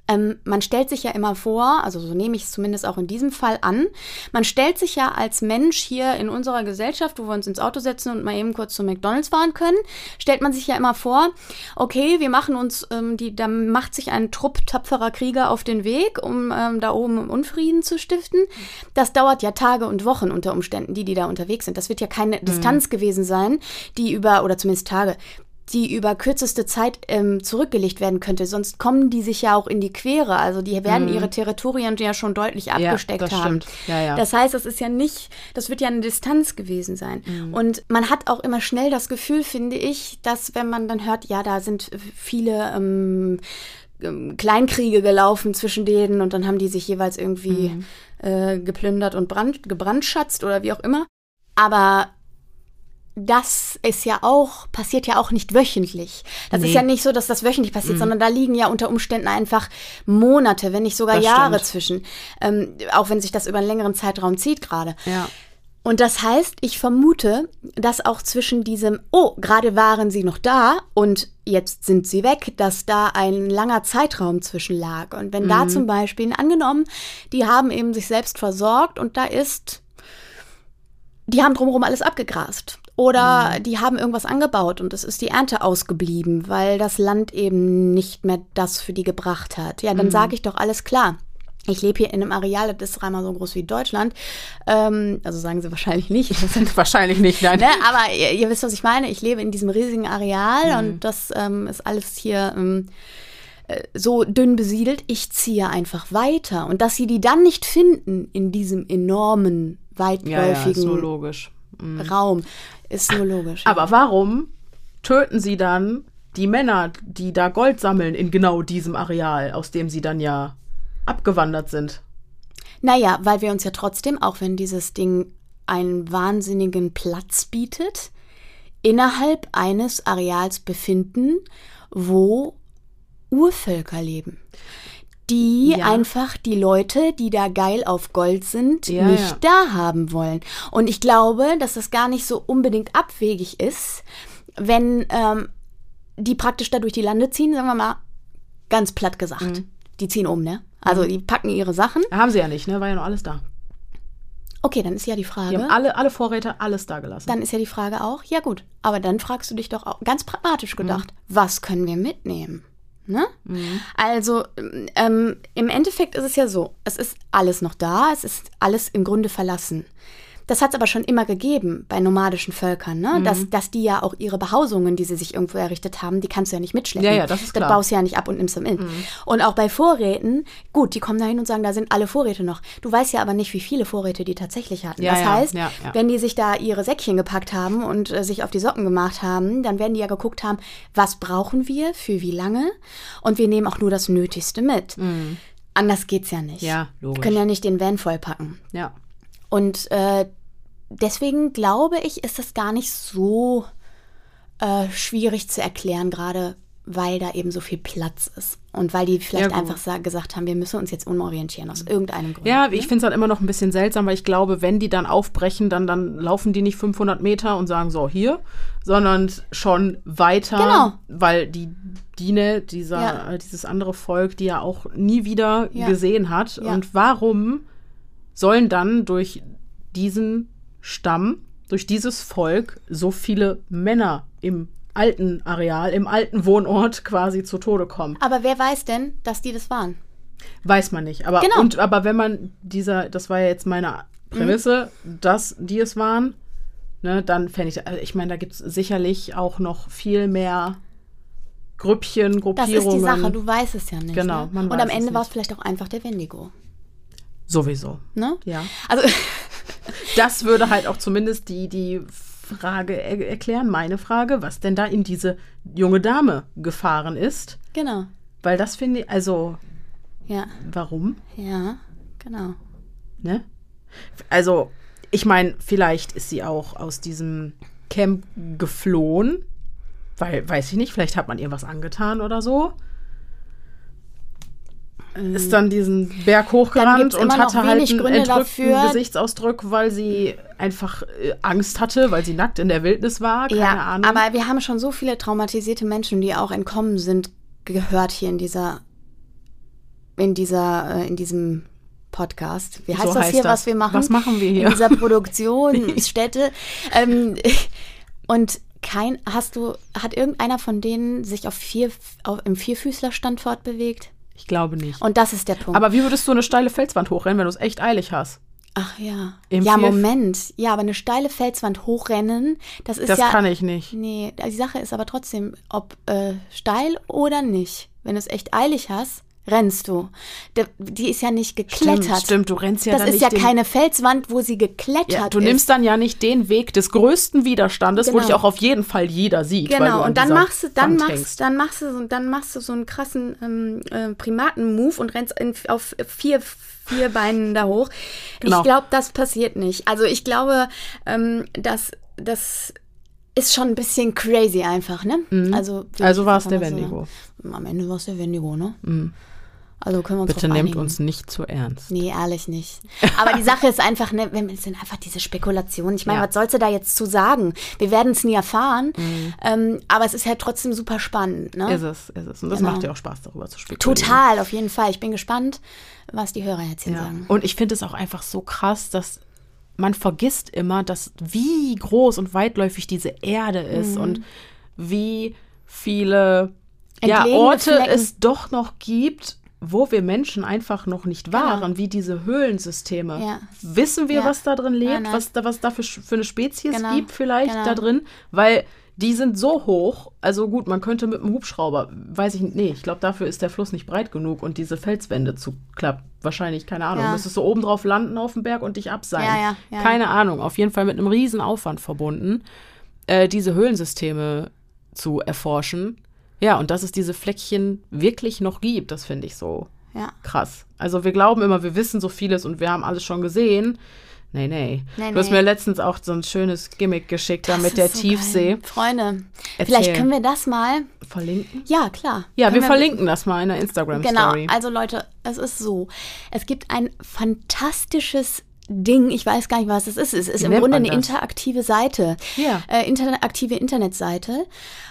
ähm, man stellt sich ja immer vor, also so nehme ich es zumindest auch in diesem Fall an, man stellt sich ja als Mensch hier in unserer Gesellschaft, wo wir uns ins Auto setzen und mal eben kurz zu McDonalds fahren können, stellt man sich ja immer vor, okay, wir machen uns, ähm, die, da macht sich ein Trupp tapferer Krieger auf den Weg, um ähm, da oben Unfrieden zu stiften. Das dauert ja Tage und Wochen unter Umständen, die, die da unterwegs sind. Das wird ja keine mhm. Distanz gewesen sein, die über, oder zumindest Tage, die über kürzeste Zeit ähm, zurückgelegt werden könnte. Sonst kommen die sich ja auch in die Quere. Also die werden mhm. ihre Territorien ja schon deutlich abgesteckt ja, das haben. Ja, ja. Das heißt, das ist ja nicht, das wird ja eine Distanz gewesen sein. Mhm. Und man hat auch immer schnell das Gefühl, finde ich, dass wenn man dann hört, ja, da sind viele ähm, ähm Kleinkriege gelaufen zwischen denen und dann haben die sich jeweils irgendwie mhm. äh, geplündert und brand, gebrandschatzt oder wie auch immer. Aber das ist ja auch, passiert ja auch nicht wöchentlich. Das Nee. ist ja nicht so, dass das wöchentlich passiert, sondern da liegen ja unter Umständen einfach Monate, wenn nicht sogar Das Jahre stimmt. zwischen. Ähm, auch wenn sich das über einen längeren Zeitraum zieht gerade. Ja. Und das heißt, ich vermute, dass auch zwischen diesem, oh, gerade waren sie noch da und jetzt sind sie weg, dass da ein langer Zeitraum zwischen lag. Und wenn da zum Beispiel, angenommen, die haben eben sich selbst versorgt und da ist, die haben drumherum alles abgegrast. Oder die haben irgendwas angebaut und es ist die Ernte ausgeblieben, weil das Land eben nicht mehr das für die gebracht hat. Ja, dann sage ich doch alles klar. Ich lebe hier in einem Areal, das ist dreimal so groß wie Deutschland. Ähm, also sagen sie wahrscheinlich nicht. Das *laughs* sind Wahrscheinlich nicht, nein. Ne, aber ihr, ihr wisst, was ich meine. Ich lebe in diesem riesigen Areal und das ähm, ist alles hier ähm, äh, so dünn besiedelt. Ich ziehe einfach weiter. Und dass sie die dann nicht finden in diesem enormen, Ja, ja, ist nur weitläufigen logisch. Raum, ist nur logisch. Aber warum töten sie dann die Männer, die da Gold sammeln in genau diesem Areal, aus dem sie dann ja abgewandert sind? Naja, weil wir uns ja trotzdem, auch wenn dieses Ding einen wahnsinnigen Platz bietet, innerhalb eines Areals befinden, wo Urvölker leben. Die Ja. einfach die Leute, die da geil auf Gold sind, Ja, nicht ja. da haben wollen. Und ich glaube, dass das gar nicht so unbedingt abwegig ist, wenn ähm, die praktisch da durch die Lande ziehen, sagen wir mal ganz platt gesagt. Mhm. Die ziehen um, ne? Also die packen ihre Sachen. Haben sie ja nicht, ne? War ja noch alles da. Okay, dann ist ja die Frage. Die haben alle, alle Vorräte, alles da gelassen. Dann ist ja die Frage auch, ja gut, aber dann fragst du dich doch auch ganz pragmatisch gedacht, was können wir mitnehmen? Ne? Also ähm, im Endeffekt ist es ja so, es ist alles noch da, es ist alles im Grunde verlassen. Das hat es aber schon immer gegeben bei nomadischen Völkern, ne? Mhm. dass, dass die ja auch ihre Behausungen, die sie sich irgendwo errichtet haben, die kannst du ja nicht mitschleppen. Ja, ja, das ist klar. Mhm. Das baust du ja nicht ab und nimmst du mit. Und auch bei Vorräten, gut, die kommen da hin und sagen, da sind alle Vorräte noch. Du weißt ja aber nicht, wie viele Vorräte die tatsächlich hatten. Ja, das ja, heißt, ja, wenn die sich da ihre Säckchen gepackt haben und äh, sich auf die Socken gemacht haben, dann werden die ja geguckt haben, was brauchen wir, für wie lange und wir nehmen auch nur das Nötigste mit. Anders geht's ja nicht. Mhm. Ja, Wir logisch. können ja nicht den Van vollpacken. ja. Und äh, deswegen glaube ich, ist das gar nicht so äh, schwierig zu erklären, gerade weil da eben so viel Platz ist. Und weil die vielleicht Ja, einfach sa- gesagt haben, wir müssen uns jetzt umorientieren aus irgendeinem Grund. Ja, ich finde es halt immer noch ein bisschen seltsam, weil ich glaube, wenn die dann aufbrechen, dann, dann laufen die nicht 500 Meter und sagen so, hier, sondern schon weiter, Genau. weil die Dine, dieser, Ja. dieses andere Volk, die ja auch nie wieder Ja. gesehen hat. Und warum sollen dann durch diesen Stamm, durch dieses Volk so viele Männer im alten Areal, im alten Wohnort quasi zu Tode kommen? Aber wer weiß denn, dass die das waren? Weiß man nicht. Aber, Genau. und, aber wenn man dieser, das war ja jetzt meine Prämisse, dass die es waren, ne, dann fände ich, also ich meine, da gibt es sicherlich auch noch viel mehr Grüppchen, Das Gruppierungen. ist die Sache, du weißt es ja nicht. Genau, ne? Und am Ende war es vielleicht auch einfach der Wendigo. Sowieso. Ne? Ja. Also, *laughs* Das würde halt auch zumindest die, die Frage er erklären, meine Frage, was denn da in diese junge Dame gefahren ist. genau. Weil das finde ich, also, Ja, warum? ja, genau. Ne? Also, ich meine, vielleicht ist sie auch aus diesem Camp geflohen, weil, weiß ich nicht, vielleicht hat man ihr was angetan oder so. Ist dann diesen Berg hochgerannt und hatte halt einen Gründe entrückten dafür. Gesichtsausdruck, weil sie einfach äh, Angst hatte, weil sie nackt in der Wildnis war. Keine ja, Ahnung. aber wir haben schon so viele traumatisierte Menschen, die auch entkommen sind, gehört hier in dieser, in dieser, äh, in diesem Podcast. Wie heißt So das heißt hier, das. was wir machen? Was machen wir hier? In dieser Produktionsstätte. *laughs* ähm, *laughs* und kein, hast du, hat irgendeiner von denen sich auf vier, auf, im Vierfüßlerstand fortbewegt? Ich glaube nicht. Und das ist der Punkt. aber wie würdest du eine steile Felswand hochrennen, wenn du es echt eilig hast? Ach ja. Im ja, Vier- Moment. Ja, aber eine steile Felswand hochrennen, das ist Das ja. kann ich nicht. Nee, die Sache ist aber trotzdem, ob äh, steil oder nicht. Wenn du es echt eilig hast, rennst du. Die ist ja nicht geklettert. Stimmt, stimmt, du rennst ja das ist ja keine Felswand, wo sie geklettert Ja, du ist. nimmst dann ja nicht den Weg des größten Widerstandes, wo Genau. dich auch auf jeden Fall jeder sieht. du Genau, und dann machst du, dann machst, dann machst du, so- dann machst du so einen krassen ähm, äh, Primaten-Move und rennst in, auf vier, vier Beinen da hoch. Genau. Ich glaube, das passiert nicht. Also ich glaube, ähm, dass, dass ist schon ein bisschen crazy einfach, ne? Mhm. Also, also war es der Wendigo. So, am Ende war es der Wendigo, ne? Mhm. Also können wir uns Bitte nehmt uns nicht zu ernst. Nee, ehrlich nicht. Aber die Sache ist einfach, ne, es sind einfach diese Spekulationen. Ich meine, ja. was sollst du da jetzt zu sagen? Wir werden es nie erfahren. Mhm. Ähm, aber es ist halt trotzdem super spannend. Ne? Ist es, ist es. Und das genau. macht ja auch Spaß, darüber zu spekulieren. Total, auf jeden Fall. Ich bin gespannt, was die Hörer jetzt hier ja. sagen. Und ich finde es auch einfach so krass, dass man vergisst immer, dass wie groß und weitläufig diese Erde ist mhm. und wie viele ja, Orte Flecken. es doch noch gibt, wo wir Menschen einfach noch nicht genau. waren, genau. wie diese Höhlensysteme. Ja. Wissen wir, ja. was da drin lebt, nein, nein. was da, was da für, für eine Spezies genau. gibt vielleicht genau. da drin? Weil die sind so hoch, also gut, man könnte mit einem Hubschrauber, weiß ich nicht, nee, ich glaube, dafür ist der Fluss nicht breit genug und diese Felswände zu klappt. Wahrscheinlich, keine Ahnung. Ja. Müsstest du oben drauf landen auf dem Berg und dich abseilen. Ja, keine Ahnung. Auf jeden Fall mit einem riesen Aufwand verbunden, äh, diese Höhlensysteme zu erforschen. Ja, und dass es diese Fleckchen wirklich noch gibt, das finde ich so ja. krass. Also wir glauben immer, wir wissen so vieles und wir haben alles schon gesehen. Nee, nee. nee du hast mir letztens auch so ein schönes Gimmick geschickt, da mit der so Tiefsee. Geil. Freunde, Erzähl. vielleicht können wir das mal verlinken. Ja, klar. Ja, wir, wir, verlinken das mal in der Instagram-Story. Genau, also Leute, es ist so. Es gibt ein fantastisches Ding, ich weiß gar nicht, was es ist. Es ist Wie im Grunde eine das? interaktive Seite, ja. äh, interaktive Internetseite,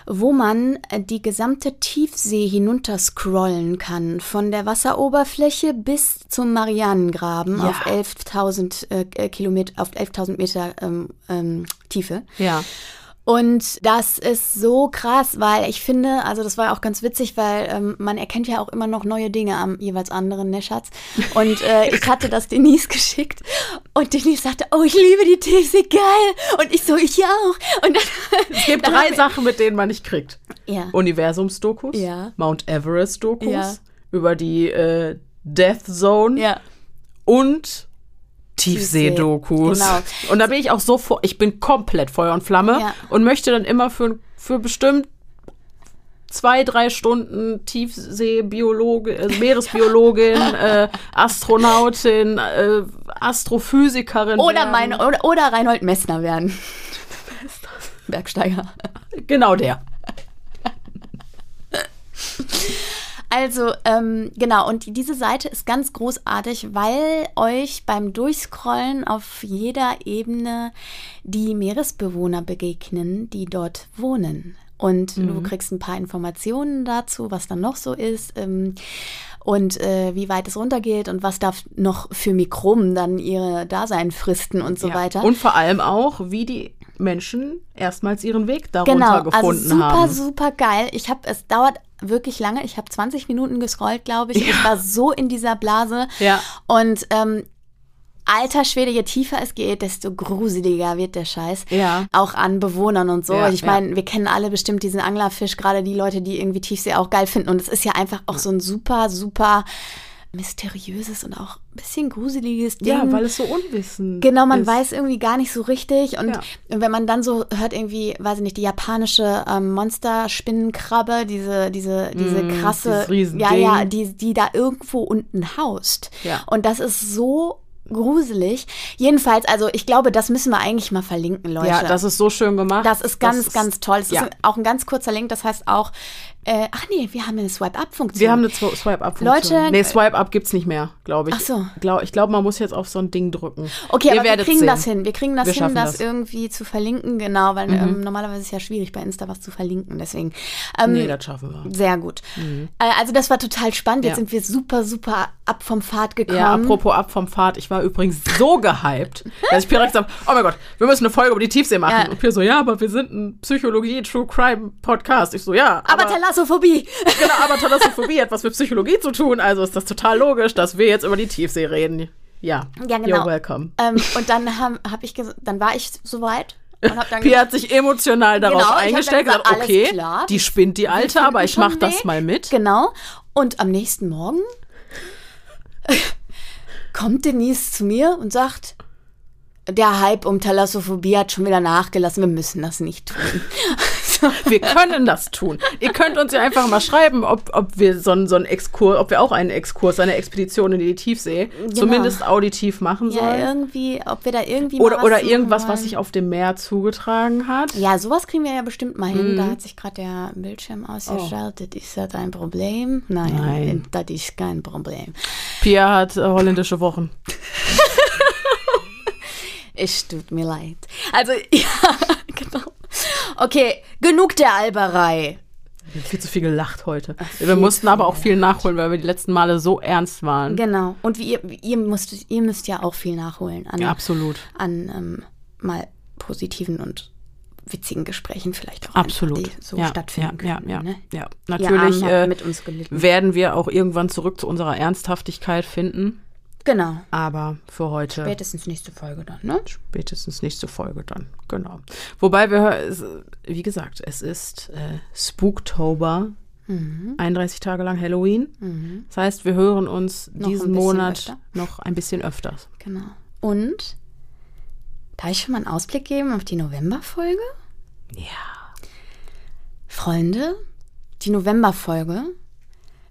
wo man äh, die gesamte Tiefsee hinunterscrollen kann, von der Wasseroberfläche bis zum Marianengraben ja. auf 11.000 äh, Kilometer, auf 11.000 Meter ähm, ähm, Tiefe. Ja. Und das ist so krass, weil ich finde, also das war auch ganz witzig, weil ähm, man erkennt ja auch immer noch neue Dinge am jeweils anderen, ne Schatz? Und äh, *laughs* ich hatte das Denise geschickt und Denise sagte, oh, ich liebe die Tiefsee, geil. Und ich so, ich auch. Und dann, *laughs* es gibt drei Sachen, mit denen man nicht kriegt. Ja. Universumsdokus, ja. Mount Everest-Dokus, ja. über die äh, Death Zone ja. und Tiefseedokus. Genau. Und da bin ich auch so vor, ich bin komplett Feuer und Flamme ja. und möchte dann immer für, für bestimmt zwei, drei Stunden Tiefseebiologin, äh, Meeresbiologin, *laughs* äh, Astronautin, äh, Astrophysikerin. Oder, werden. Meine, oder, oder Reinhold Messner werden. *laughs* Bergsteiger. Genau der. *laughs* Also, ähm, genau, und diese Seite ist ganz großartig, weil euch beim Durchscrollen auf jeder Ebene die Meeresbewohner begegnen, die dort wohnen. Und mhm. du kriegst ein paar Informationen dazu, was dann noch so ist. Ähm, und äh, wie weit es runtergeht und was da noch für Mikroben dann ihre Dasein fristen und so ja. weiter. Und vor allem auch, wie die Menschen erstmals ihren Weg darunter genau, gefunden also super, haben. Super, super geil. Ich habe, es dauert wirklich lange. Ich habe 20 Minuten gescrollt, glaube ich. Ja. Ich war so in dieser Blase. Ja. Und ähm, alter Schwede, je tiefer es geht, desto gruseliger wird der Scheiß. Ja. Auch an Bewohnern und so. Ja, ich meine, ja. wir kennen alle bestimmt diesen Anglerfisch, gerade die Leute, die irgendwie Tiefsee auch geil finden. Und es ist ja einfach auch so ein super, super mysteriöses und auch ein bisschen gruseliges Ding. Ja, weil es so unwissend Genau, man ist. weiß irgendwie gar nicht so richtig. Und ja. wenn man dann so hört, irgendwie, weiß ich nicht, die japanische ähm, Monsterspinnenkrabbe, diese, diese, diese mm, krasse, ja, ja, die, die da irgendwo unten haust. Ja. Und das ist so gruselig. Jedenfalls, also ich glaube, das müssen wir eigentlich mal verlinken, Leute. Ja, das ist so schön gemacht. Das ist ganz, das ist, ganz toll. Es ja. ist auch ein ganz kurzer Link, das heißt auch äh, ach nee, wir haben eine Swipe-Up-Funktion. Wir haben eine Swipe-Up-Funktion. Leute. Nee, Swipe-Up gibt es nicht mehr, glaube ich. Ach so. Glaub, ich glaube, man muss jetzt auf so ein Ding drücken. Okay, Ihr aber wir kriegen sehen. das hin. Wir kriegen das wir hin, das, das, irgendwie zu verlinken, genau, weil mhm. ähm, normalerweise ist es ja schwierig, bei Insta was zu verlinken, deswegen. Ähm, nee, das schaffen wir. Sehr gut. Mhm. Äh, also das war total spannend. Jetzt ja. sind wir super, super ab vom Pfad gekommen. Ja, apropos ab vom Pfad. Ich war übrigens so gehypt, *laughs* dass ich direkt gesagt oh mein Gott, wir müssen eine Folge über die Tiefsee machen. Ja. Und Pierre so, ja, aber wir sind ein Psychologie-True-Crime-Podcast. Ich so, ja. Aber, aber Thalassophobie. Genau, aber Thalassophobie hat was mit Psychologie zu tun, also ist das total logisch, dass wir jetzt über die Tiefsee reden. Ja, ja genau. You're welcome. Ähm, und dann habe hab ich dann war ich soweit. Pia hat sich emotional darauf genau, eingestellt und gesagt, okay, klar, die spinnt die Alte, aber ich mache das mal mit. Genau. Und am nächsten Morgen kommt Denise zu mir und sagt, der Hype um Thalassophobie hat schon wieder nachgelassen, wir müssen das nicht tun. *laughs* Wir können das tun. Ihr könnt uns ja einfach mal schreiben, ob, ob wir so einen so einen Exkurs, ob wir auch einen Exkurs, eine Expedition in die Tiefsee, genau. zumindest auditiv machen sollen. Ja, irgendwie, ob wir da irgendwie Oder, oder irgendwas, was sich auf dem Meer zugetragen hat. Ja, sowas kriegen wir ja bestimmt mal hin. Mhm. Da hat sich gerade der Bildschirm ausgeschaltet. Oh. Ist das ein Problem? Nein, Nein, das ist kein Problem. Pia hat äh, holländische Wochen. *laughs* es tut mir leid. Also, *laughs* ja, genau. Okay, genug der Alberei. Wir haben viel zu viel gelacht heute. Ach, wir mussten aber auch viel nachholen, weil wir die letzten Male so ernst waren. Genau. Und wie ihr, ihr, müsst, ihr müsst ja auch viel nachholen. An, ja, absolut. An ähm, mal positiven und witzigen Gesprächen vielleicht auch absolut so ja, stattfinden ja, können. Ja, ne? ja. natürlich äh, werden wir auch irgendwann zurück zu unserer Ernsthaftigkeit finden. Genau. Aber für heute. Spätestens nächste Folge dann, ne? Spätestens nächste Folge dann, genau. Wobei wir, wie gesagt, es ist äh, Spooktober. Mhm. 31 Tage lang Halloween. Mhm. Das heißt, wir hören uns noch diesen Monat öfter. noch ein bisschen öfters. Genau. Und darf ich schon mal einen Ausblick geben auf die Novemberfolge? Ja. Freunde, die Novemberfolge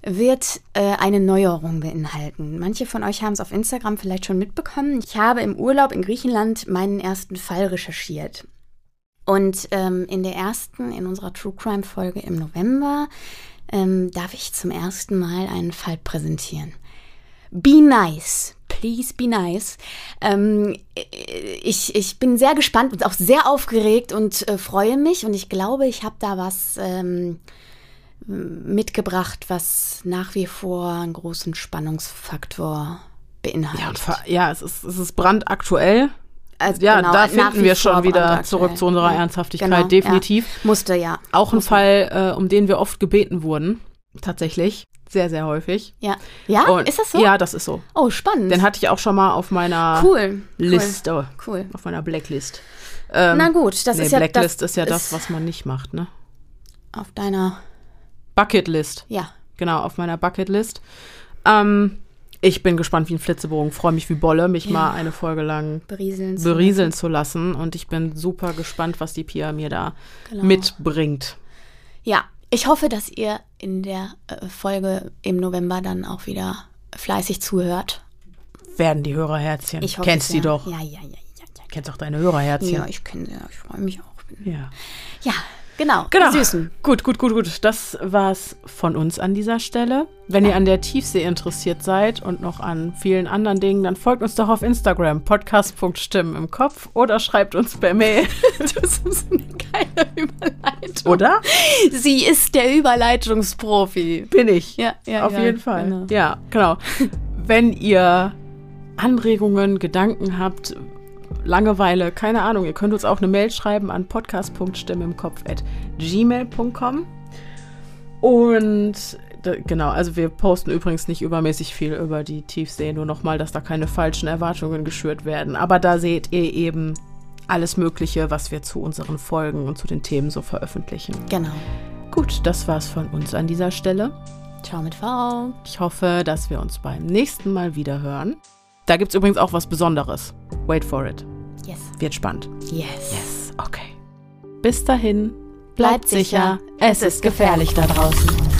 wird äh, eine Neuerung beinhalten. Manche von euch haben es auf Instagram vielleicht schon mitbekommen. Ich habe im Urlaub in Griechenland meinen ersten Fall recherchiert. Und ähm, in der ersten, in unserer True Crime Folge im November, ähm, darf ich zum ersten Mal einen Fall präsentieren. Be nice. Please be nice. Ähm, ich, ich bin sehr gespannt und auch sehr aufgeregt und äh, freue mich. Und ich glaube, ich habe da was ähm, mitgebracht, was nach wie vor einen großen Spannungsfaktor beinhaltet. Ja, ja es, ist, es ist brandaktuell. Also ja, genau, da finden wir schon wieder zurück zu unserer Ernsthaftigkeit, genau, definitiv. Ja. Musste, ja. Auch ein Musste. Fall, äh, um den wir oft gebeten wurden, tatsächlich. Sehr, sehr häufig. Ja. Ja, Und ist das so? Ja, das ist so. Oh, spannend. Den hatte ich auch schon mal auf meiner cool. Liste. Cool. cool. Auf meiner Blacklist. Ähm, Na gut, das nee, ist ja Blacklist das ist ja das, was man nicht macht, ne? Auf deiner Bucketlist. Ja. Genau, auf meiner Bucketlist. Ähm, ich bin gespannt wie ein Flitzebogen, freue mich wie Bolle, mich ja. mal eine Folge lang berieseln, zu, berieseln lassen. zu lassen. Und ich bin super gespannt, was die Pia mir da genau. mitbringt. Ja, ich hoffe, dass ihr in der äh, Folge im November dann auch wieder fleißig zuhört. Werden die Hörerherzchen. Ich hoffe Kennst die ja. doch. Ja, ja, ja, ja. Kennst auch deine Hörerherzchen. Ja, ich kenne sie. Ich freue mich auch. Ja. Ja, Genau, genau. Süßen. Gut, gut, gut, gut. Das war's von uns an dieser Stelle. Wenn ihr an der Tiefsee interessiert seid und noch an vielen anderen Dingen, dann folgt uns doch auf Instagram, podcast.stimmen im Kopf oder schreibt uns per Mail. *laughs* das ist eine geile Überleitung. Oder? Sie ist der Überleitungsprofi. Bin ich. Ja, ja. Auf ja, jeden Fall. Genau. Ja, genau. *laughs* Wenn ihr Anregungen, Gedanken habt, Langeweile, keine Ahnung, ihr könnt uns auch eine Mail schreiben an podcast.stimmimkopf.gmail.com. Und genau, also wir posten übrigens nicht übermäßig viel über die Tiefsee, nur nochmal, dass da keine falschen Erwartungen geschürt werden. Aber da seht ihr eben alles Mögliche, was wir zu unseren Folgen und zu den Themen so veröffentlichen. Genau. Gut, das war's von uns an dieser Stelle. Ciao mit V. Ich hoffe, dass wir uns beim nächsten Mal wieder hören. Da gibt es übrigens auch was Besonderes. Wait for it. Yes. Wird spannend. Yes. Yes, okay. Bis dahin, bleibt, bleibt sicher, sicher, es ist gefährlich da draußen.